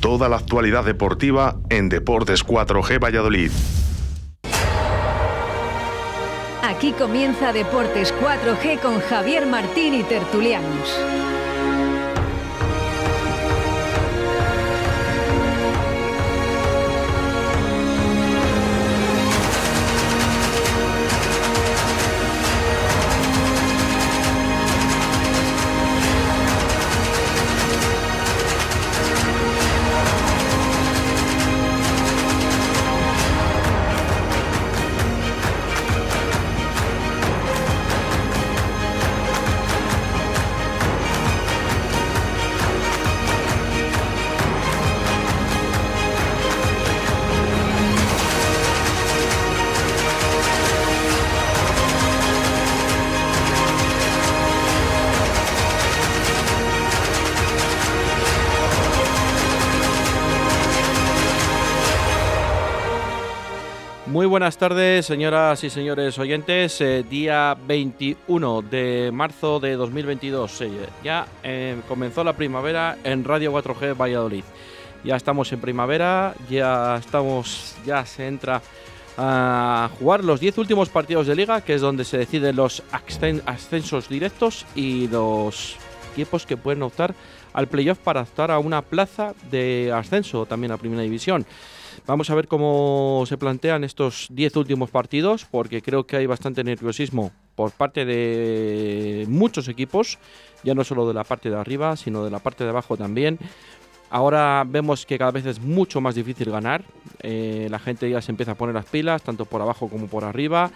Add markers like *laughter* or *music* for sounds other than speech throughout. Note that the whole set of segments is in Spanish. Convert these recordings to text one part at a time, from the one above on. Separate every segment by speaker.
Speaker 1: Toda la actualidad deportiva en Deportes 4G Valladolid.
Speaker 2: Aquí comienza Deportes 4G con Javier Martín y Tertulianos.
Speaker 3: Buenas tardes, señoras y señores oyentes. Eh, día 21 de marzo de 2022. Eh, ya eh, comenzó la primavera en Radio 4G Valladolid. Ya estamos en primavera, ya estamos, ya se entra a jugar los 10 últimos partidos de liga, que es donde se deciden los ascensos directos y los equipos que pueden optar al playoff para optar a una plaza de ascenso también a Primera División. Vamos a ver cómo se plantean estos 10 últimos partidos, porque creo que hay bastante nerviosismo por parte de muchos equipos, ya no solo de la parte de arriba, sino de la parte de abajo también. Ahora vemos que cada vez es mucho más difícil ganar. Eh, la gente ya se empieza a poner las pilas, tanto por abajo como por arriba.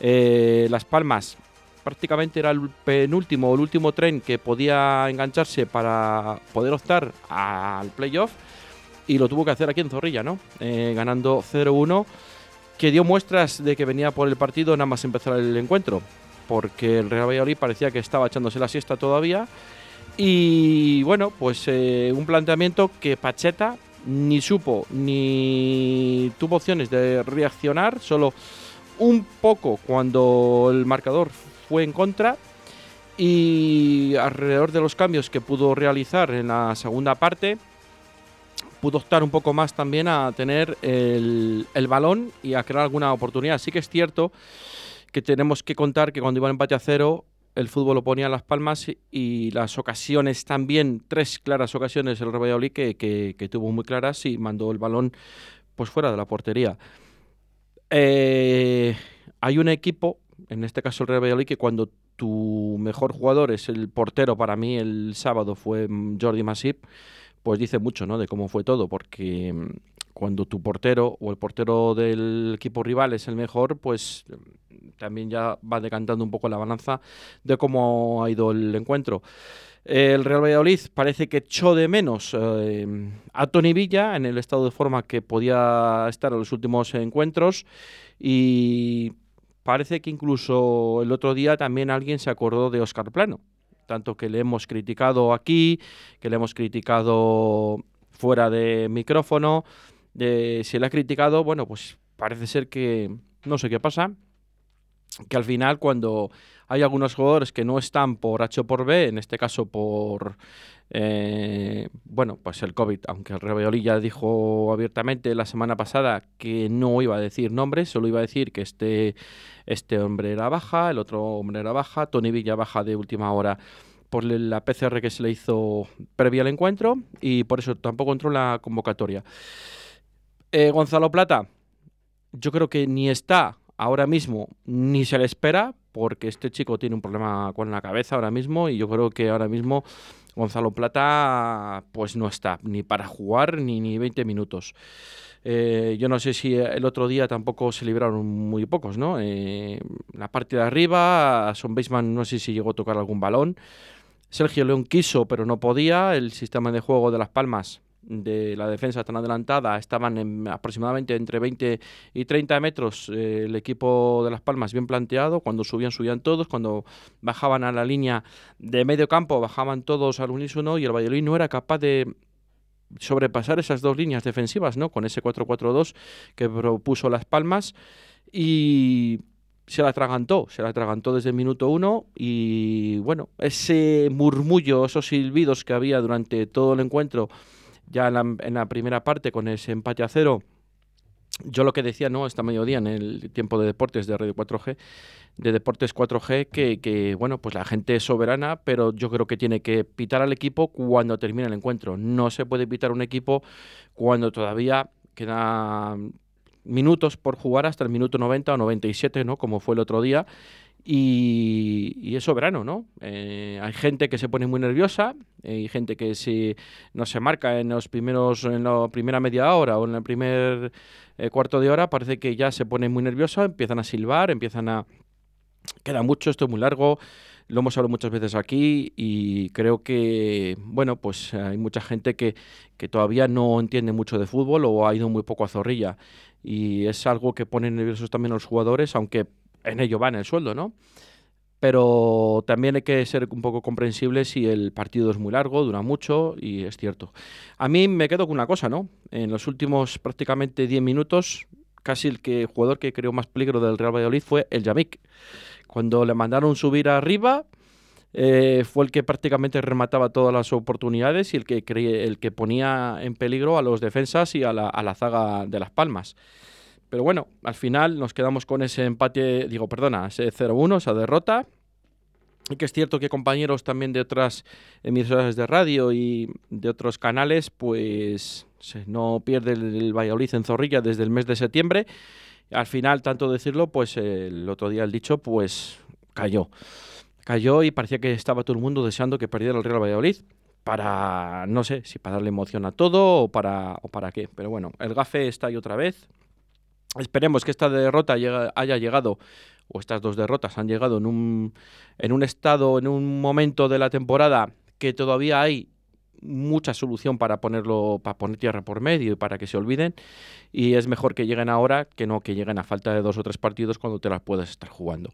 Speaker 3: Eh, las Palmas prácticamente era el penúltimo o el último tren que podía engancharse para poder optar al playoff y lo tuvo que hacer aquí en Zorrilla, ¿no? Eh, ganando 0-1, que dio muestras de que venía por el partido nada más empezar el encuentro, porque el Real Valladolid parecía que estaba echándose la siesta todavía. Y bueno, pues eh, un planteamiento que Pacheta ni supo ni tuvo opciones de reaccionar, solo un poco cuando el marcador fue en contra y alrededor de los cambios que pudo realizar en la segunda parte, pudo optar un poco más también a tener el, balón y a crear alguna oportunidad. Sí que es cierto que tenemos que contar que cuando iba en empate a cero, el fútbol lo ponía en las palmas y las ocasiones también, tres claras ocasiones el Valladolid que, que, tuvo muy claras y mandó el balón pues fuera de la portería. Eh, hay un equipo, en este caso el Real Valladolid, que cuando tu mejor jugador es el portero, para mí el sábado fue Jordi Masip, pues dice mucho ¿no? de cómo fue todo, porque mm, cuando tu portero o el portero del equipo rival es el mejor, pues mm, también ya va decantando un poco la balanza de cómo ha ido el encuentro. El Real Valladolid parece que echó de menos eh, a Tony Villa en el estado de forma que podía estar en los últimos encuentros y parece que incluso el otro día también alguien se acordó de Oscar Plano tanto que le hemos criticado aquí, que le hemos criticado fuera de micrófono. De, si le ha criticado, bueno, pues parece ser que no sé qué pasa, que al final cuando hay algunos jugadores que no están por H o por B, en este caso por eh, bueno, pues el COVID, aunque el Rebeoli ya dijo abiertamente la semana pasada que no iba a decir nombres, solo iba a decir que este, este hombre era baja, el otro hombre era baja, Tony Villa baja de última hora por la PCR que se le hizo previa al encuentro y por eso tampoco entró la convocatoria. Eh, Gonzalo Plata, yo creo que ni está ahora mismo ni se le espera porque este chico tiene un problema con la cabeza ahora mismo y yo creo que ahora mismo Gonzalo Plata pues no está ni para jugar ni, ni 20 minutos. Eh, yo no sé si el otro día tampoco se libraron muy pocos, ¿no? Eh, la parte de arriba, Son Baseman no sé si llegó a tocar algún balón. Sergio León quiso, pero no podía. El sistema de juego de Las Palmas de la defensa tan adelantada estaban en aproximadamente entre 20 y 30 metros eh, el equipo de Las Palmas bien planteado, cuando subían subían todos, cuando bajaban a la línea de medio campo bajaban todos al unísono y el Valladolid no era capaz de sobrepasar esas dos líneas defensivas, ¿no? Con ese 4-4-2 que propuso Las Palmas y se la atragantó, se la atragantó desde el minuto uno y bueno, ese murmullo, esos silbidos que había durante todo el encuentro ya en la, primera parte con ese empate a cero. Yo lo que decía, ¿no? Esta mediodía en el tiempo de deportes de Radio 4G, de Deportes 4G, que, que, bueno, pues la gente es soberana, pero yo creo que tiene que pitar al equipo cuando termine el encuentro. No se puede pitar un equipo cuando todavía queda minutos por jugar hasta el minuto 90 o 97, ¿no? Como fue el otro día. Y, es soberano, ¿no? Eh, hay gente que se pone muy nerviosa, hay gente que si no se marca en los primeros, en la primera media hora o en el primer eh, cuarto de hora, parece que ya se pone muy nerviosa, empiezan a silbar, empiezan a queda mucho, esto es muy largo, lo hemos hablado muchas veces aquí y creo que, bueno, pues hay mucha gente que, que todavía no entiende mucho de fútbol o ha ido muy poco a zorrilla y es algo que pone nerviosos también a los jugadores, aunque en ello van el sueldo, ¿no? Pero también hay que ser un poco comprensible si el partido es muy largo, dura mucho y es cierto. A mí me quedo con una cosa, ¿no? En los últimos prácticamente 10 minutos, casi el que, jugador que creó más peligro del Real Valladolid fue el Yamik. Cuando le mandaron subir arriba, eh, fue el que prácticamente remataba todas las oportunidades y el que, el que ponía en peligro a los defensas y a la zaga de Las Palmas. Pero bueno, al final nos quedamos con ese empate, digo, perdona, ese 0-1, esa derrota. Y que es cierto que compañeros también de otras emisoras de radio y de otros canales, pues no pierde el Valladolid en Zorrilla desde el mes de septiembre. Al final, tanto decirlo, pues el otro día el dicho, pues cayó. Cayó y parecía que estaba todo el mundo deseando que perdiera el Real Valladolid para, no sé, si para darle emoción a todo o para, o para qué. Pero bueno, el gafe está ahí otra vez. Esperemos que esta derrota haya llegado, o estas dos derrotas han llegado en un, en un estado, en un momento de la temporada que todavía hay mucha solución para ponerlo, para poner tierra por medio y para que se olviden. Y es mejor que lleguen ahora que no que lleguen a falta de dos o tres partidos cuando te las puedas estar jugando.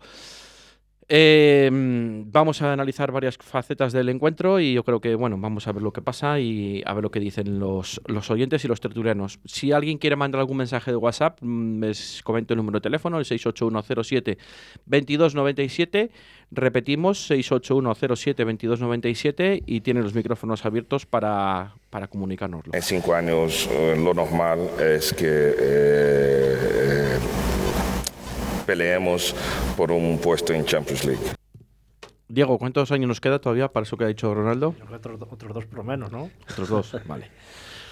Speaker 3: Em, vamos a analizar varias facetas del encuentro y yo creo que, bueno, vamos a ver lo que pasa y a ver lo que dicen los, los oyentes y los tertulianos. Si alguien quiere mandar algún mensaje de WhatsApp, mm, les comento el número de teléfono, el 68107-2297. Repetimos, 68107-2297 y tiene los micrófonos abiertos para, para comunicárnoslo.
Speaker 4: En cinco años eh, lo normal es que... Eh, peleemos por un puesto en Champions League.
Speaker 3: Diego, ¿cuántos años nos queda todavía para eso que ha dicho Ronaldo?
Speaker 5: Otros, otros dos por lo menos, ¿no?
Speaker 3: Otros dos, vale.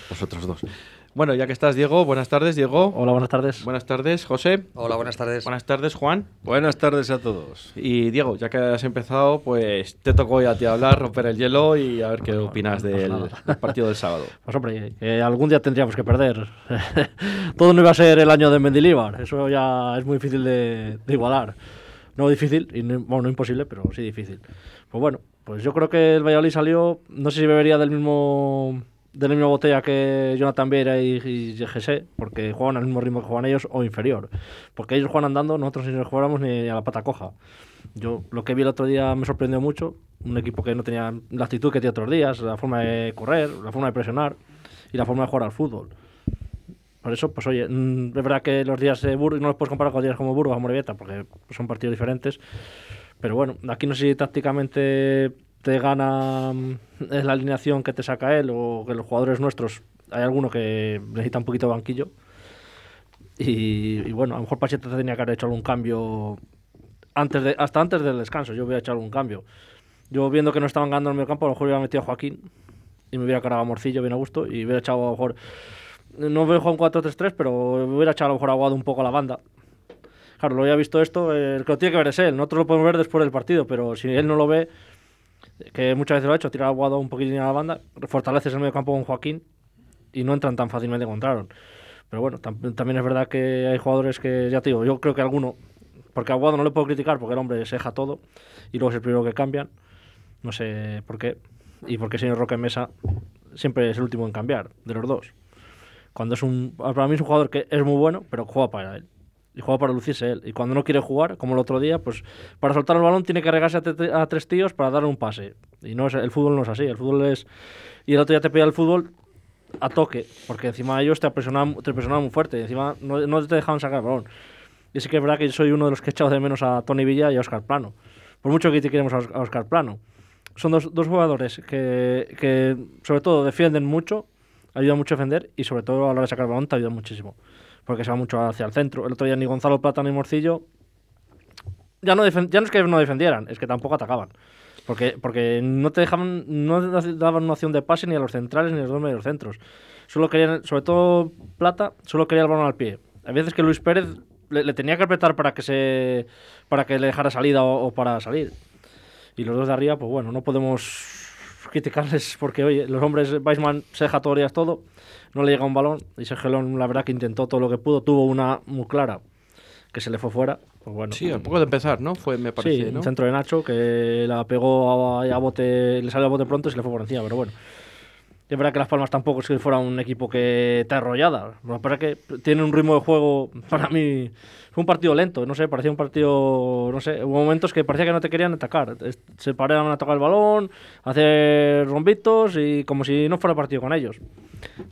Speaker 3: Los otros dos. Bueno, ya que estás, Diego, buenas tardes, Diego.
Speaker 5: Hola, buenas tardes.
Speaker 3: Buenas tardes, José.
Speaker 6: Hola, buenas tardes.
Speaker 3: Buenas tardes, Juan.
Speaker 7: Buenas tardes a todos.
Speaker 3: Y Diego, ya que has empezado, pues te tocó ya a ti hablar, romper el hielo y a ver qué opinas del, partido del sábado. *laughs*
Speaker 5: Pues hombre, algún día tendríamos que perder. *laughs* Todo no iba a ser el año de Mendilibar, eso ya es muy difícil de, igualar. No difícil, y bueno, no imposible, pero sí difícil. Pues bueno, pues yo creo que el Valladolid salió, no sé si bebería del mismo de la misma botella que Jonathan Viera y, y porque juegan al mismo ritmo que juegan ellos o inferior. Porque ellos juegan andando, nosotros ni nos jugáramos ni a la pata coja. Yo lo que vi el otro día me sorprendió mucho. Un equipo que no tenía la actitud que tiene otros días, la forma de correr, la forma de presionar y la forma de jugar al fútbol. Por eso, pues oye, mm, es verdad que los días de Burgos no los puedes comparar con días como Burgos o Morevieta, porque son partidos diferentes. Pero bueno, aquí no sé si tácticamente te gana mm, es la alineación que te saca él o que los jugadores nuestros hay alguno que necesita un poquito de banquillo y, bueno, a lo mejor Pacheta tenía que haber hecho algún cambio antes de, hasta antes del descanso, yo hubiera hecho algún cambio. Yo viendo que no estaban ganando en el medio campo, a lo mejor hubiera metido a Joaquín y me hubiera cargado a Morcillo bien a gusto y hubiera echado a lo mejor, no veo un 4-3-3, pero hubiera echado a lo mejor aguado un poco a la banda. Claro, lo había visto esto, el que lo tiene que ver es él, nosotros lo podemos ver después del partido, pero si él no lo ve, que muchas veces lo ha hecho, tirar a Guado un poquitín a la banda, fortaleces el medio campo con Joaquín y no entran tan fácilmente encontraron. Pero bueno, también es verdad que hay jugadores que, ya te digo, yo creo que alguno, porque a Guado no le puedo criticar porque el hombre se deja todo y luego es el primero que cambian, no sé por qué, y porque el señor Roque Mesa siempre es el último en cambiar, de los dos. Cuando es un, para mí es un jugador que es muy bueno, pero juega para él y juega para lucirse él. Y cuando no quiere jugar, como el otro día, pues para soltar el balón tiene que regarse a, tres tíos para darle un pase. Y no es, el fútbol no es así, el fútbol es... Y el otro día te pide el fútbol a toque, porque encima ellos te presionaban, te presionaban muy fuerte, y encima no, no, te dejaban sacar el balón. Y sí que es verdad que soy uno de los que he echado de menos a Tony Villa y a Oscar Plano. Por mucho que te queremos a Oscar Plano. Son dos, jugadores que, que, sobre todo, defienden mucho ayuda mucho a defender y sobre todo a la hora de sacar el balón te ayuda muchísimo. Porque se va mucho hacia el centro. El otro día ni Gonzalo Plata ni Morcillo ya no, ya no es que no defendieran, es que tampoco atacaban. Porque, porque no te dejaban, no daban una opción de pase ni a los centrales ni a los dos medios centros. Solo querían, sobre todo Plata, solo quería el balón al pie. Hay veces que Luis Pérez le, le tenía que apretar para que se para que le dejara salida o, o para salir. Y los dos de arriba, pues bueno, no podemos criticarles porque, oye, los hombres, Weissman se deja todo días todo, no le llega un balón. Y Sergio León, la verdad, que intentó todo lo que pudo. Tuvo una muy clara que se le fue fuera. Pues bueno,
Speaker 3: Sí, a poco de empezar, ¿no? Fue, me
Speaker 5: Sí,
Speaker 3: parece, ¿no?
Speaker 5: un centro de Nacho que la pegó a, a bote, le salió a bote pronto y se le fue por encima, pero bueno. Es verdad que Las Palmas tampoco es que fuera un equipo que te arrollada. Lo que pasa es que tiene un ritmo de juego, para mí, un partido lento, no sé, parecía un partido, no sé, hubo momentos que parecía que no te querían atacar. Se paraban a tocar el balón, hacer rombitos y como si no fuera partido con ellos.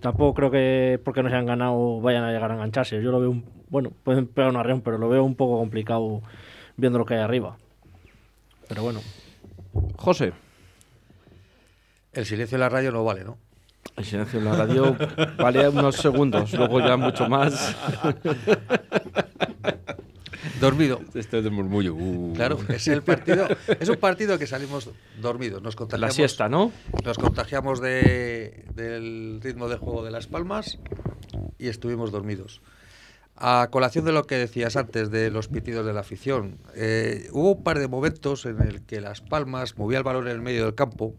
Speaker 5: Tampoco creo que porque no se han ganado vayan a llegar a engancharse. Yo lo veo, un, bueno, pueden pegar un arreón, pero lo veo un poco complicado viendo lo que hay arriba. Pero bueno.
Speaker 3: José,
Speaker 6: El silencio en la radio no vale, ¿no?
Speaker 3: El silencio en la radio vale unos segundos, luego ya mucho más.
Speaker 6: Dormido.
Speaker 7: Este es del murmullo. uh.
Speaker 6: Claro, es el partido. Es un partido que salimos dormidos. Nos
Speaker 3: La
Speaker 6: contagiamos.
Speaker 3: siesta, ¿no?
Speaker 6: Nos contagiamos de- del ritmo de juego de Las Palmas y estuvimos dormidos. A colación de lo que decías antes de los pitidos de la afición, eh, hubo un par de momentos en el que Las Palmas movía el balón en el medio del campo,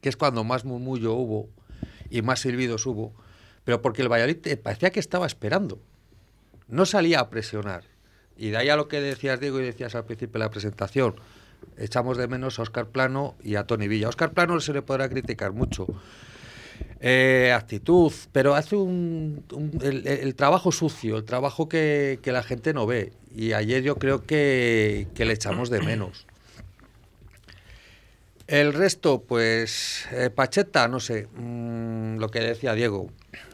Speaker 6: que es cuando más murmullo hubo y más silbidos hubo, pero porque el Valladolid parecía que estaba esperando, no salía a presionar. Y de ahí a lo que decías, Diego, y decías al principio de la presentación, echamos de menos a Oscar Plano y a Tony Villa. A Oscar Plano se le podrá criticar mucho. eh, actitud, pero hace un, un- el, el trabajo sucio, el trabajo que, la gente no ve. Y ayer yo creo que le echamos de menos. El resto, pues, eh, Pacheta, no sé, mm, lo que decía Diego,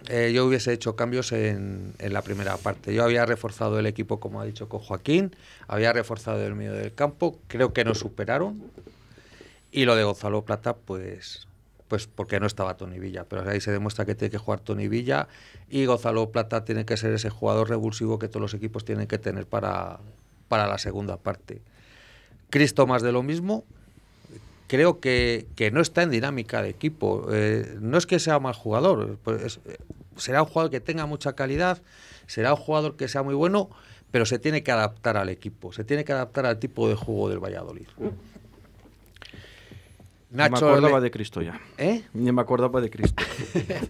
Speaker 6: eh, yo hubiese hecho cambios en, en la primera parte. Yo había reforzado el equipo, como ha dicho, con Joaquín, había reforzado el medio del campo, creo que nos superaron. Y lo de Gonzalo Plata, pues, pues porque no estaba Tony Villa. Pero ahí se demuestra que tiene que jugar Tony Villa y Gonzalo Plata tiene que ser ese jugador revulsivo que todos los equipos tienen que tener para, para la segunda parte. Cristo más de lo mismo, creo que, que no está en dinámica de equipo. Eh, no es que sea mal jugador, pues es- eh, será un jugador que tenga mucha calidad, será un jugador que sea muy bueno, pero se tiene que adaptar al equipo, se tiene que adaptar al tipo de juego del Valladolid.
Speaker 3: me acordaba de Cristo ya.
Speaker 6: ¿Eh?
Speaker 3: Ni me acordaba de Cristo.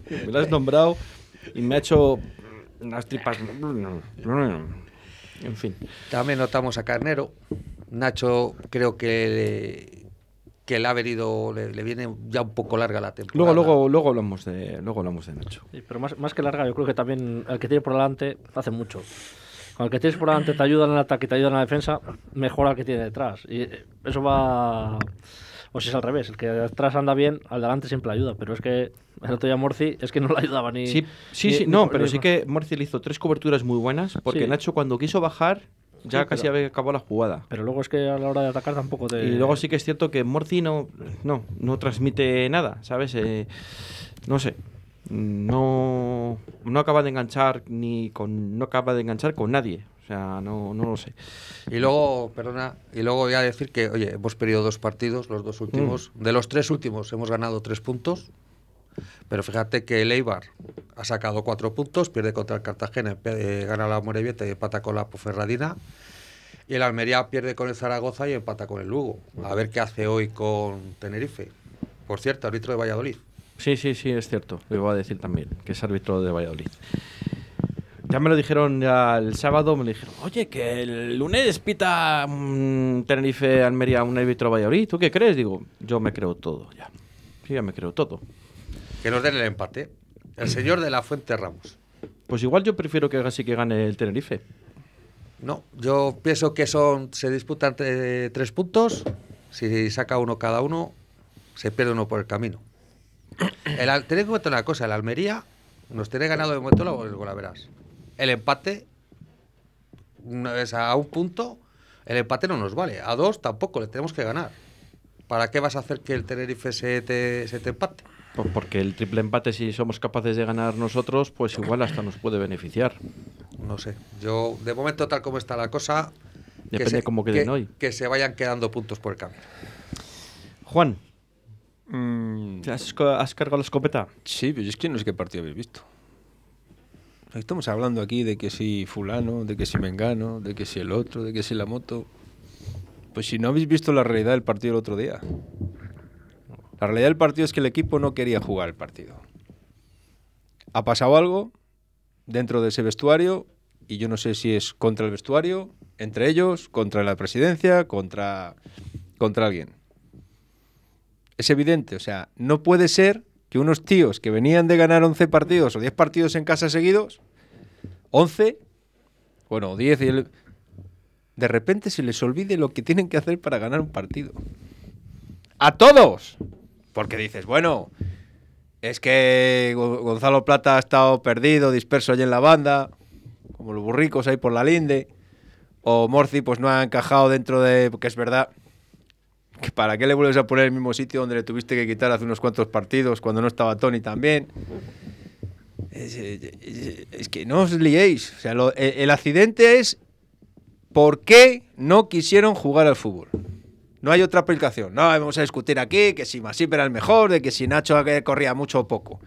Speaker 3: me lo has nombrado y me ha hecho las tripas. En fin.
Speaker 6: También notamos a Carnero. Nacho creo que que le ha venido, le, le viene ya un poco larga la temporada.
Speaker 3: Luego, luego, luego hablamos de, luego hablamos de Nacho.
Speaker 5: Sí, pero más, más que larga, yo creo que también el que tiene por delante hace mucho. Cuando el que tienes por delante te ayuda en el ataque y te ayuda en la defensa, mejora el que tiene detrás. Y eh, eso va. O si es al revés, el que detrás anda bien, al delante siempre le ayuda. Pero es que el otro día Morci es que no le ayudaba ni.
Speaker 3: Sí, sí,
Speaker 5: ni-
Speaker 3: sí,
Speaker 5: ni
Speaker 3: no,
Speaker 5: por-
Speaker 3: pero
Speaker 5: ni
Speaker 3: sí que Morci le hizo tres coberturas muy buenas porque
Speaker 5: Sí.
Speaker 3: Nacho cuando quiso bajar ya
Speaker 5: Sí,
Speaker 3: casi
Speaker 5: pero-
Speaker 3: había acabado la jugada.
Speaker 5: Pero luego es que a la hora de atacar tampoco te.
Speaker 3: Y luego sí que es cierto que Morci no, no, no transmite nada, ¿sabes? Eh, no sé. No, no acaba de enganchar ni con. No acaba de enganchar con nadie. O sea, no, no lo sé.
Speaker 6: Y luego, perdona, y luego voy a decir que, oye, hemos perdido dos partidos, los dos últimos. De los tres últimos hemos ganado tres puntos. Pero fíjate que el Eibar ha sacado cuatro puntos, pierde contra el Cartagena, eh, gana la Morevieta y empata con la Poferradina. Y el Almería pierde con el Zaragoza y empata con el Lugo. A ver qué hace hoy con Tenerife. Por cierto, árbitro de Valladolid.
Speaker 3: Sí, sí, sí, es cierto. Lo iba a decir también, que es árbitro de Valladolid. Ya me lo dijeron ya el sábado, me dijeron, oye, que el lunes pita mm, Tenerife Almería un árbitro Valladolid. ¿Tú qué crees? Digo, yo me creo todo ya. Sí, ya me creo todo.
Speaker 6: Que nos den el empate. El señor de la Fuente Ramos.
Speaker 3: Pues igual yo prefiero que sí que gane el Tenerife.
Speaker 6: No, yo pienso que son se disputan eh, tres puntos. Si saca uno cada uno, se pierde uno por el camino. *coughs* El, tened en cuenta una cosa, el Almería nos tiene ganado de momento la verás. El empate, una vez a un punto, el empate no nos vale. A dos tampoco, le tenemos que ganar. ¿Para qué vas a hacer que el Tenerife se te, se te empate?
Speaker 3: Pues porque el triple empate, si somos capaces de ganar nosotros, pues igual hasta nos puede beneficiar.
Speaker 6: No sé. Yo, de momento, tal como está la cosa. que
Speaker 3: Depende
Speaker 6: se-
Speaker 3: cómo queden
Speaker 6: que-
Speaker 3: hoy.
Speaker 6: Que se vayan quedando puntos por el camino.
Speaker 3: Juan,
Speaker 7: Mm,
Speaker 3: ¿te ¿has, co- has cargado la escopeta?
Speaker 7: sí, pero es que no sé qué partido habéis visto. Estamos hablando aquí de que si fulano, de que si mengano, de que si el otro, de que si la moto. Pues si no habéis visto la realidad del partido el otro día. La realidad del partido es que el equipo no quería jugar el partido. Ha pasado algo dentro de ese vestuario y yo no sé si es contra el vestuario, entre ellos, contra la presidencia, contra, contra alguien. Es evidente, o sea, no puede ser que unos tíos que venían de ganar 11 partidos o 10 partidos en casa seguidos, 11, bueno, o 10, y el- de repente se les olvide lo que tienen que hacer para ganar un partido. ¡A todos! Porque dices, bueno, es que Go- Gonzalo Plata ha estado perdido, disperso allí en la banda, como los burricos ahí por la linde, o Morci pues no ha encajado dentro de... porque es verdad que ¿Para qué le vuelves a poner el mismo sitio donde le tuviste que quitar hace unos cuantos partidos cuando no estaba Tony también? Es que no os liéis. O sea, lo- el, el accidente es por qué no quisieron jugar al fútbol. No hay otra aplicación. No, vamos a discutir aquí que si Masip era el mejor, de que si Nacho eh, corría mucho o poco.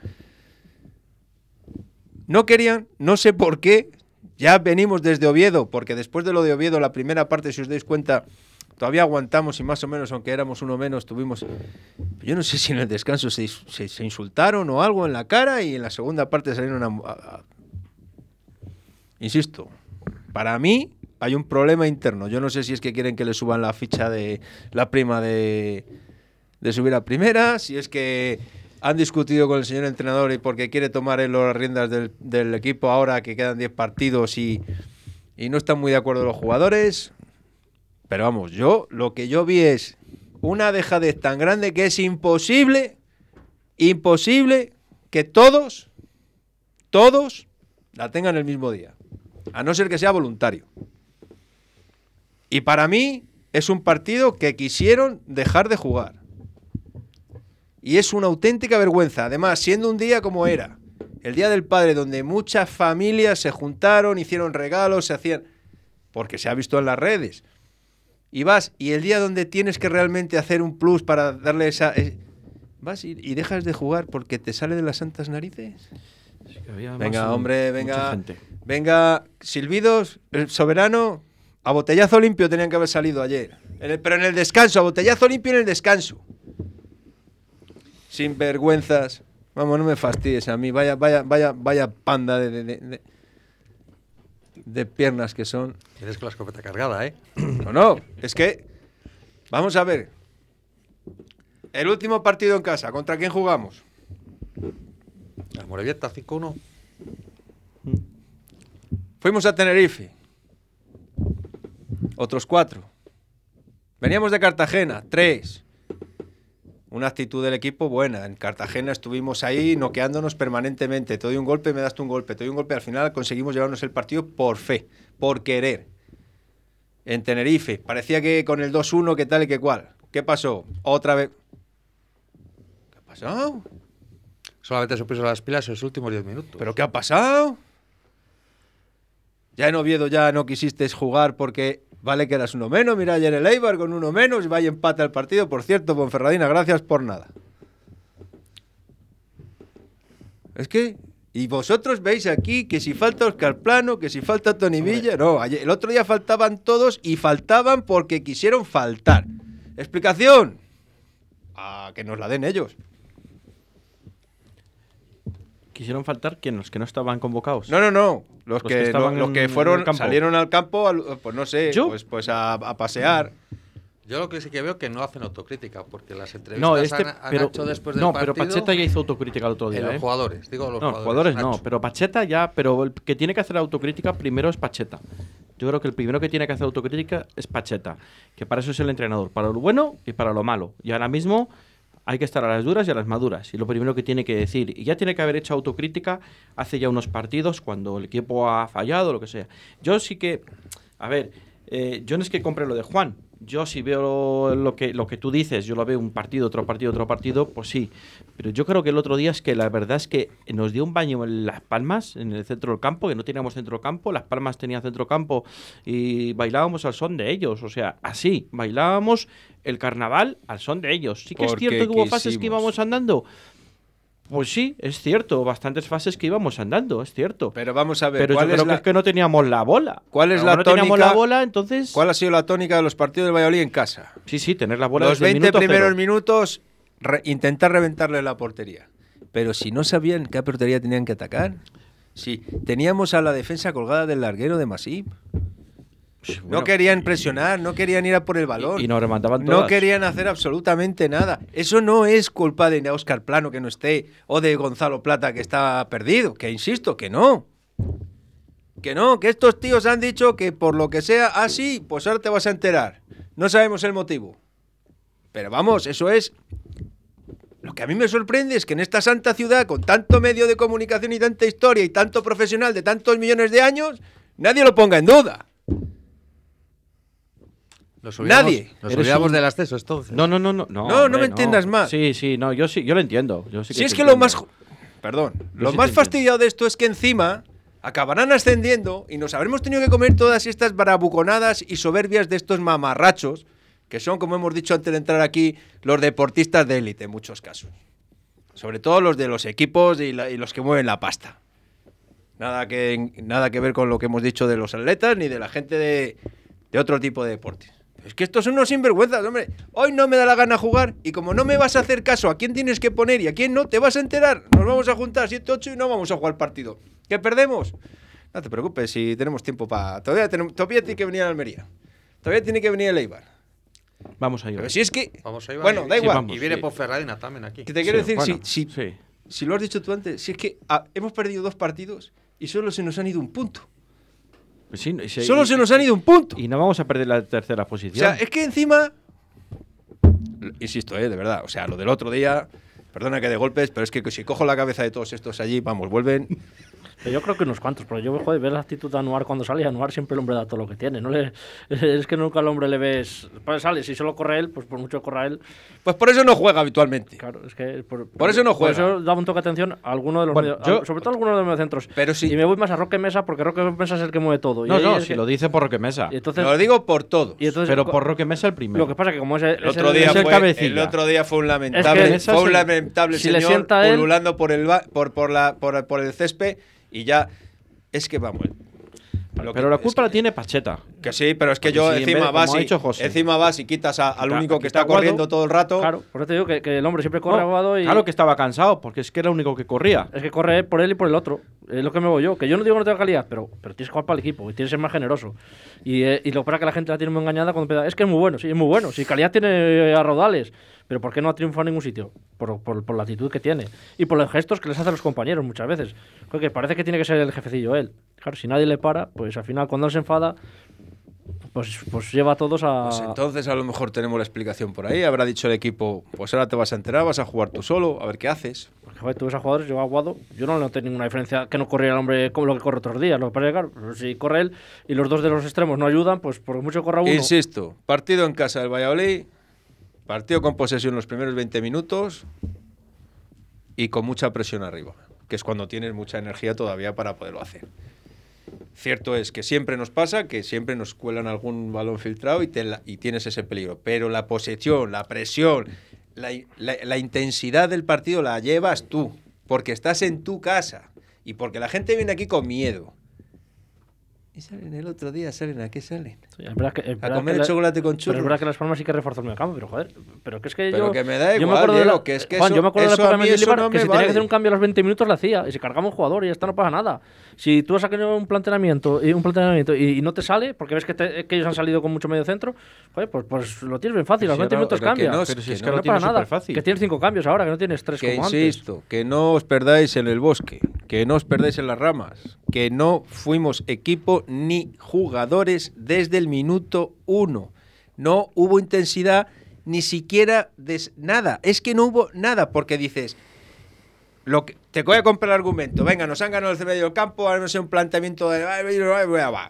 Speaker 7: No querían, no sé por qué. Ya venimos desde Oviedo, porque después de lo de Oviedo, la primera parte, si os dais cuenta, todavía aguantamos y más o menos, aunque éramos uno menos, tuvimos... Yo no sé si en el descanso se, insultaron o algo en la cara y en la segunda parte salieron a- Insisto, para mí hay un problema interno. Yo no sé si es que quieren que le suban la ficha de la prima de, de subir a primera, si es que han discutido con el señor entrenador y porque quiere tomar él las riendas del, del equipo ahora que quedan 10 partidos y, y no están muy de acuerdo los jugadores. Pero vamos, yo lo que yo vi es una dejadez tan grande que es imposible, imposible que todos, todos la tengan el mismo día. A no ser que sea voluntario. Y para mí es un partido que quisieron dejar de jugar. Y es una auténtica vergüenza. Además, siendo un día como era, el Día del Padre, donde muchas familias se juntaron, hicieron regalos, se hacían... Porque se ha visto en las redes. Y vas, y el día donde tienes que realmente hacer un plus para darle esa... eh, vas y, y dejas de jugar porque te sale de las santas narices. Venga, hombre, venga. Venga, Silbidos, el soberano, a botellazo limpio tenían que haber salido ayer. En el- pero en el descanso, a botellazo limpio en el descanso. Sin vergüenzas. Vamos, no me fastidies a mí. Vaya, vaya, vaya, vaya panda de, de, de- de- de piernas que son.
Speaker 6: Tienes con la escopeta cargada, ¿eh? *clears throat*
Speaker 7: No, no, es que. Vamos a ver. El último partido en casa, ¿contra quién jugamos?
Speaker 6: La Morevieta 5-1.
Speaker 7: Fuimos a Tenerife. Otros cuatro. Veníamos de Cartagena, tres. Una actitud del equipo buena. En Cartagena estuvimos ahí noqueándonos permanentemente. Te doy un golpe, me das tú un golpe. Te doy un golpe. Al final conseguimos llevarnos el partido por fe, por querer. En Tenerife. Parecía que con el 2-1, que tal y que cual. ¿Qué pasó? Otra vez. ¿Qué ha pasado?
Speaker 6: Solamente se puso las pilas en los últimos 10 minutos.
Speaker 7: ¿Pero qué ha pasado? Ya en Oviedo ya no quisiste jugar porque vale que eras uno menos. Mira ayer el Eibar con uno menos y vaya empate al partido. Por cierto, Ponferradina, gracias por nada. Es que... Y vosotros veis aquí que si falta Oscar Plano, que si falta Tony Villa... No, ayer- el otro día faltaban todos y faltaban porque quisieron faltar. ¿Explicación? A que nos la den ellos.
Speaker 3: Quisieron faltar quién, los que no estaban convocados.
Speaker 7: No, no, no. Los,
Speaker 3: Los que
Speaker 7: que,
Speaker 3: estaban
Speaker 7: lo- los que fueron, salieron al campo, pues no sé,
Speaker 3: ¿Yo?
Speaker 7: pues, pues a, a pasear.
Speaker 6: Yo lo que sí que veo que no hacen autocrítica, porque las entrevistas
Speaker 3: No, este,
Speaker 6: han, han
Speaker 3: pero,
Speaker 6: hecho después del
Speaker 3: no,
Speaker 6: partido...
Speaker 3: pero Pacheta ya hizo autocrítica el otro día.
Speaker 6: en los
Speaker 3: ¿eh?
Speaker 6: jugadores, digo los
Speaker 3: no,
Speaker 6: jugadores.
Speaker 3: jugadores no, pero Pacheta ya, pero el que tiene que hacer autocrítica primero es Pacheta. Yo creo que el primero que tiene que hacer autocrítica es Pacheta, que para eso es el entrenador, para lo bueno y para lo malo. Y ahora mismo hay que estar a las duras y a las maduras. Y lo primero que tiene que decir, y ya tiene que haber hecho autocrítica hace ya unos partidos cuando el equipo ha fallado, lo que sea. Yo sí que, a ver, eh, yo no es que compre lo de Juan, Yo si veo lo que, lo que tú dices, yo lo veo un partido, otro partido, otro partido, pues sí. Pero yo creo que el otro día es que la verdad es que nos dio un baño en Las Palmas, en el centro del campo, que no teníamos centro campo, Las Palmas tenía centro campo y bailábamos al son de ellos. O sea, así, bailábamos el carnaval al son de ellos. Sí que es cierto que hubo fases que
Speaker 7: quisimos.
Speaker 3: íbamos andando. Pues sí, es cierto, bastantes fases que íbamos andando, es cierto.
Speaker 7: Pero vamos a ver,
Speaker 3: Pero yo
Speaker 7: ¿cuál,
Speaker 3: creo
Speaker 7: es
Speaker 3: que es que no teníamos la bola.
Speaker 7: ¿Cuál es
Speaker 3: Como
Speaker 7: la
Speaker 3: no teníamos la
Speaker 7: tónica?
Speaker 3: bola, entonces...
Speaker 7: cuál ha sido la tónica de los partidos del Valladolid en casa?
Speaker 3: Sí, sí, tener la bola
Speaker 7: Los
Speaker 3: desde el
Speaker 7: 20
Speaker 3: minuto
Speaker 7: primeros
Speaker 3: cero.
Speaker 7: minutos, re- intentar reventarle la portería. Pero si no sabían qué portería tenían que atacar. Si teníamos a la defensa colgada del larguero de Masip.
Speaker 3: Sí,
Speaker 7: No querían presionar, no querían ir a por el balón.
Speaker 3: Y, y nos remandaban
Speaker 7: No querían hacer absolutamente nada. Eso no es culpa de Óscar Plano que no esté o de Gonzalo Plata que está perdido. Que insisto, que no. Que no, que estos tíos han dicho que por lo que sea así, pues ahora te vas a enterar. No sabemos el motivo. Pero vamos, eso es. Lo que a mí me sorprende es que en esta santa ciudad, con tanto medio de comunicación y tanta historia y tanto profesional de tantos millones de años, nadie lo ponga en duda.
Speaker 6: Nos olvidamos-
Speaker 7: Nadie.
Speaker 6: Nos olvidamos
Speaker 3: un-
Speaker 6: del ascenso, entonces.
Speaker 3: No, no, no, no. No,
Speaker 7: No, no me entiendas más.
Speaker 3: Sí, sí, no, yo sí, yo lo entiendo. Yo sí
Speaker 7: Si es que lo más. Perdón. Lo
Speaker 3: sí
Speaker 7: más fastidiado de esto es que encima acabarán ascendiendo y nos habremos tenido que comer todas estas barabuconadas y soberbias de estos mamarrachos, que son, como hemos dicho antes de entrar aquí, los deportistas de élite en muchos casos. Sobre todo los de los equipos y, la- y los que mueven la pasta. Nada que, nada que ver con lo que hemos dicho de los atletas ni de la gente de, de otro tipo de deportes. Es que estos son unos sinvergüenzas, hombre. Hoy no me da la gana jugar y como no me vas a hacer caso a quién tienes que poner y a quién no, te vas a enterar. Nos vamos a juntar 7-8 y no vamos a jugar partido. ¿Qué perdemos? No te preocupes, si tenemos tiempo para... Todavía, tenemos- todavía tiene que venir a Almería. Todavía tiene que venir el Eibar.
Speaker 3: Vamos a ir.
Speaker 7: Pero si es que...
Speaker 6: Vamos a ir.
Speaker 7: Bueno, da
Speaker 3: Sí,
Speaker 7: igual.
Speaker 3: vamos.
Speaker 6: Y viene
Speaker 3: sí.
Speaker 6: por Ferradina también aquí.
Speaker 7: Que te quiero
Speaker 3: Sí,
Speaker 7: decir,
Speaker 3: bueno,
Speaker 7: si, si,
Speaker 3: sí.
Speaker 7: si lo has dicho tú antes, si es que ah, hemos perdido dos partidos y solo se nos han ido un punto.
Speaker 3: Pues sí,
Speaker 7: Solo
Speaker 3: y-
Speaker 7: se nos han ido un punto.
Speaker 3: Y no vamos a perder la tercera
Speaker 7: O
Speaker 3: posición.
Speaker 7: sea, es que encima. Insisto, eh, de verdad. O sea, lo del otro día. Perdona que de golpes, pero es que si cojo la cabeza de todos estos allí, vamos, vuelven.
Speaker 5: Pero yo creo que unos cuantos, pero yo, joder, ver la actitud de Anuar cuando sale y Anuar siempre el hombre da todo lo que tiene. No le, *laughs* es que nunca al hombre le ves. Pues sale, si solo corre él, pues por mucho que corra él.
Speaker 7: Pues por eso no juega habitualmente.
Speaker 5: Claro, es que. Por,
Speaker 7: Por eso no juega.
Speaker 5: Por eso daba un toque de atención a alguno de los
Speaker 3: Bueno,
Speaker 5: medio-
Speaker 3: yo-
Speaker 5: a- sobre todo a alguno de los mediocentros.
Speaker 7: Pero sí.
Speaker 5: Y me voy más a Roque Mesa porque Roque Mesa es el que mueve todo. Y
Speaker 3: no,
Speaker 5: ahí
Speaker 3: no,
Speaker 5: es
Speaker 3: si
Speaker 5: que-
Speaker 3: lo dice por Roque Mesa.
Speaker 5: y entonces,
Speaker 7: Lo digo por todos.
Speaker 5: y entonces
Speaker 3: Pero por Roque Mesa el primero.
Speaker 5: Lo que pasa que como es el,
Speaker 7: El
Speaker 5: es
Speaker 7: otro,
Speaker 5: el-
Speaker 7: día
Speaker 3: es el
Speaker 7: fue,
Speaker 3: cabecilla.
Speaker 7: el otro día fue un lamentable,
Speaker 3: esa
Speaker 7: fue un lamentable
Speaker 5: si
Speaker 7: señor pululando por el, por, por, la, por, por el césped y ya. Es que vamos. Lo
Speaker 3: Pero
Speaker 7: que-
Speaker 3: la culpa
Speaker 7: que-
Speaker 3: la tiene Pacheta.
Speaker 7: Que sí, pero es que
Speaker 3: Porque
Speaker 7: yo
Speaker 3: si en
Speaker 7: encima
Speaker 3: vez-
Speaker 7: vas y,
Speaker 3: dicho José.
Speaker 7: encima vas y quitas a- al único que está
Speaker 3: está
Speaker 7: corriendo
Speaker 3: Aguado.
Speaker 7: todo el rato.
Speaker 5: Claro, por eso te digo que, que el hombre siempre corre
Speaker 3: No,
Speaker 5: aguado y.
Speaker 3: Claro que estaba cansado, porque es que era el único que corría.
Speaker 5: Es que corre por él y por el otro. Es lo que me voy yo. Que yo no digo que no tenga calidad, pero, pero tienes que jugar para el equipo y tienes que ser más generoso. Y, eh, y lo que pasa es que la gente la tiene muy engañada cuando empieza. Es que es muy bueno, sí, es muy bueno. Si calidad tiene a raudales. Pero ¿por qué no ha triunfado en ningún sitio? Por, por- por la actitud que tiene. Y por los gestos que les hace a los compañeros muchas veces. Porque parece que tiene que ser el jefecillo él. Claro, si nadie le para, pues al final cuando él se enfada, pues, pues lleva a todos a.
Speaker 7: Pues entonces a lo mejor tenemos la explicación por ahí. Habrá dicho el equipo, pues ahora te vas a enterar, vas a jugar tú solo, a ver qué haces.
Speaker 5: Porque, joder, tú ves a jugadores, yo a Aguado, yo no noté ninguna diferencia que no corriera el hombre como lo que corre otros días. Lo que pasa es que, claro, si corre él y los dos de los extremos no ayudan, pues por mucho corra uno.
Speaker 7: Insisto, partido en casa del Valladolid, partido con posesión los primeros 20 minutos y con mucha presión arriba, que es cuando tienes mucha energía todavía para poderlo hacer. Cierto es que siempre nos pasa que siempre nos cuelan algún balón filtrado y, te la- y tienes ese peligro. Pero la posesión, la presión, la, la- la intensidad del partido la llevas tú, porque estás en tu casa y porque la gente viene aquí con miedo. Y salen el otro día, ¿salen a qué salen?
Speaker 5: Sí, es verdad que-
Speaker 7: A
Speaker 5: verdad
Speaker 7: comer
Speaker 5: que
Speaker 7: el
Speaker 5: la-
Speaker 7: chocolate con
Speaker 5: Pero
Speaker 7: churros.
Speaker 5: es verdad que Las Palmas sí que reforzó el medio campo, pero joder, pero que es que
Speaker 7: Pero
Speaker 5: yo...
Speaker 7: que me da
Speaker 5: yo
Speaker 7: igual,
Speaker 5: acuerdo de
Speaker 7: Diego,
Speaker 5: la-
Speaker 7: que es que
Speaker 5: Juan,
Speaker 7: eso-
Speaker 5: yo me acuerdo de la
Speaker 7: a
Speaker 5: época
Speaker 7: mí
Speaker 5: de
Speaker 7: eso
Speaker 5: Mendilibar,
Speaker 7: no
Speaker 5: que
Speaker 7: me
Speaker 5: si tenía que hacer un cambio a los 20 minutos lo hacía, y se cargaba un jugador y ya está, no pasa nada. Si tú has sacado un planteamiento y un planteamiento y, y no te sale, porque ves que, te- que ellos han salido con mucho medio centro, joder, pues, pues lo tienes bien fácil, a los
Speaker 7: Pero
Speaker 5: 20
Speaker 7: si
Speaker 5: minutos cambia.
Speaker 7: no,
Speaker 3: Pero si es que
Speaker 7: no,
Speaker 5: no pasa nada,
Speaker 3: superfácil.
Speaker 5: que tienes cinco cambios ahora, que no tienes tres
Speaker 7: Que
Speaker 5: como antes.
Speaker 7: insisto, que no os perdáis en el bosque, que no os perdáis en las ramas, que no fuimos equipo ni jugadores desde el minuto uno. No hubo intensidad ni siquiera de s- nada. Es que no hubo nada, porque dices, lo que, te voy a comprar el argumento. Venga, nos han ganado el medio del campo, ahora no sé un planteamiento de.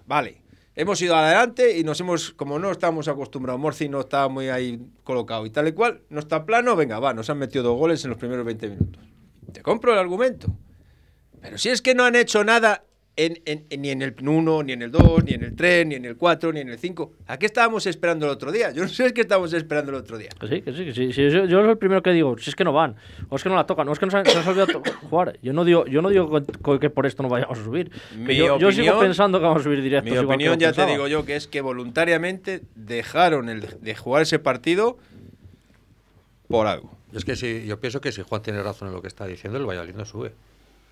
Speaker 7: Vale. hemos ido adelante y nos hemos, como no estamos acostumbrados, Morci no está muy ahí colocado y tal y cual, no está plano, venga, va, nos han metido dos goles en los primeros 20 minutos. Te compro el argumento. Pero si es que no han hecho nada en- en- en- ni en el 1, ni en el 2, ni en el 3, ni en el 4, ni en el 5. ¿A qué estábamos esperando el otro día? Yo no sé qué estábamos esperando el otro día.
Speaker 5: Que sí, que sí, que sí. sí, yo, yo es el primero que digo, si es que no van, o es que no la tocan, o es que no se, olvidado to- *coughs* jugar. Yo no digo, yo no digo que, que por esto no vayamos a subir.
Speaker 7: Mi
Speaker 5: yo, yo sigo
Speaker 7: opinión-
Speaker 5: pensando que vamos a subir directos.
Speaker 7: Mi opinión, ya te digo yo, que es que voluntariamente dejaron el de jugar ese partido por algo.
Speaker 6: Es que si, yo pienso que si Juan tiene razón en lo que está diciendo, el Valladolid no sube.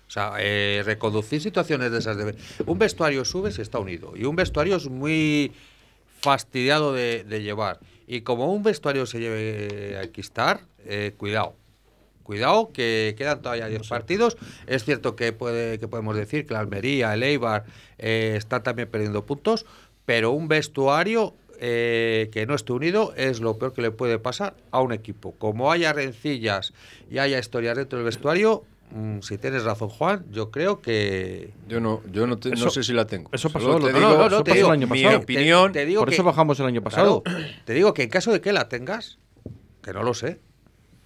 Speaker 6: O sea, eh, reconducir situaciones de esas de... Un vestuario sube si está unido. Y un vestuario es muy fastidiado de, de llevar. Y como un vestuario se lleve a equistar, eh, cuidado. Cuidado, que quedan todavía 10 partidos. Es cierto que, puede, que podemos decir que la Almería, el Eibar eh, están también perdiendo puntos, pero un vestuario eh, que no esté unido es lo peor que le puede pasar a un equipo. Como haya rencillas y haya historias dentro del vestuario, mm, si tienes razón, Juan, yo creo que.
Speaker 7: Yo no, yo no, te- no sé si la tengo.
Speaker 3: eso pasó
Speaker 7: te
Speaker 3: lo-
Speaker 7: digo-
Speaker 3: no, no, no,
Speaker 7: eso
Speaker 3: te
Speaker 7: pasó
Speaker 3: digo, el año
Speaker 7: mi
Speaker 3: pasado.
Speaker 7: opinión.
Speaker 6: Te- te digo
Speaker 3: Por
Speaker 6: que-
Speaker 3: eso bajamos el año pasado.
Speaker 6: Claro, te digo que en caso de que la tengas, que no lo sé,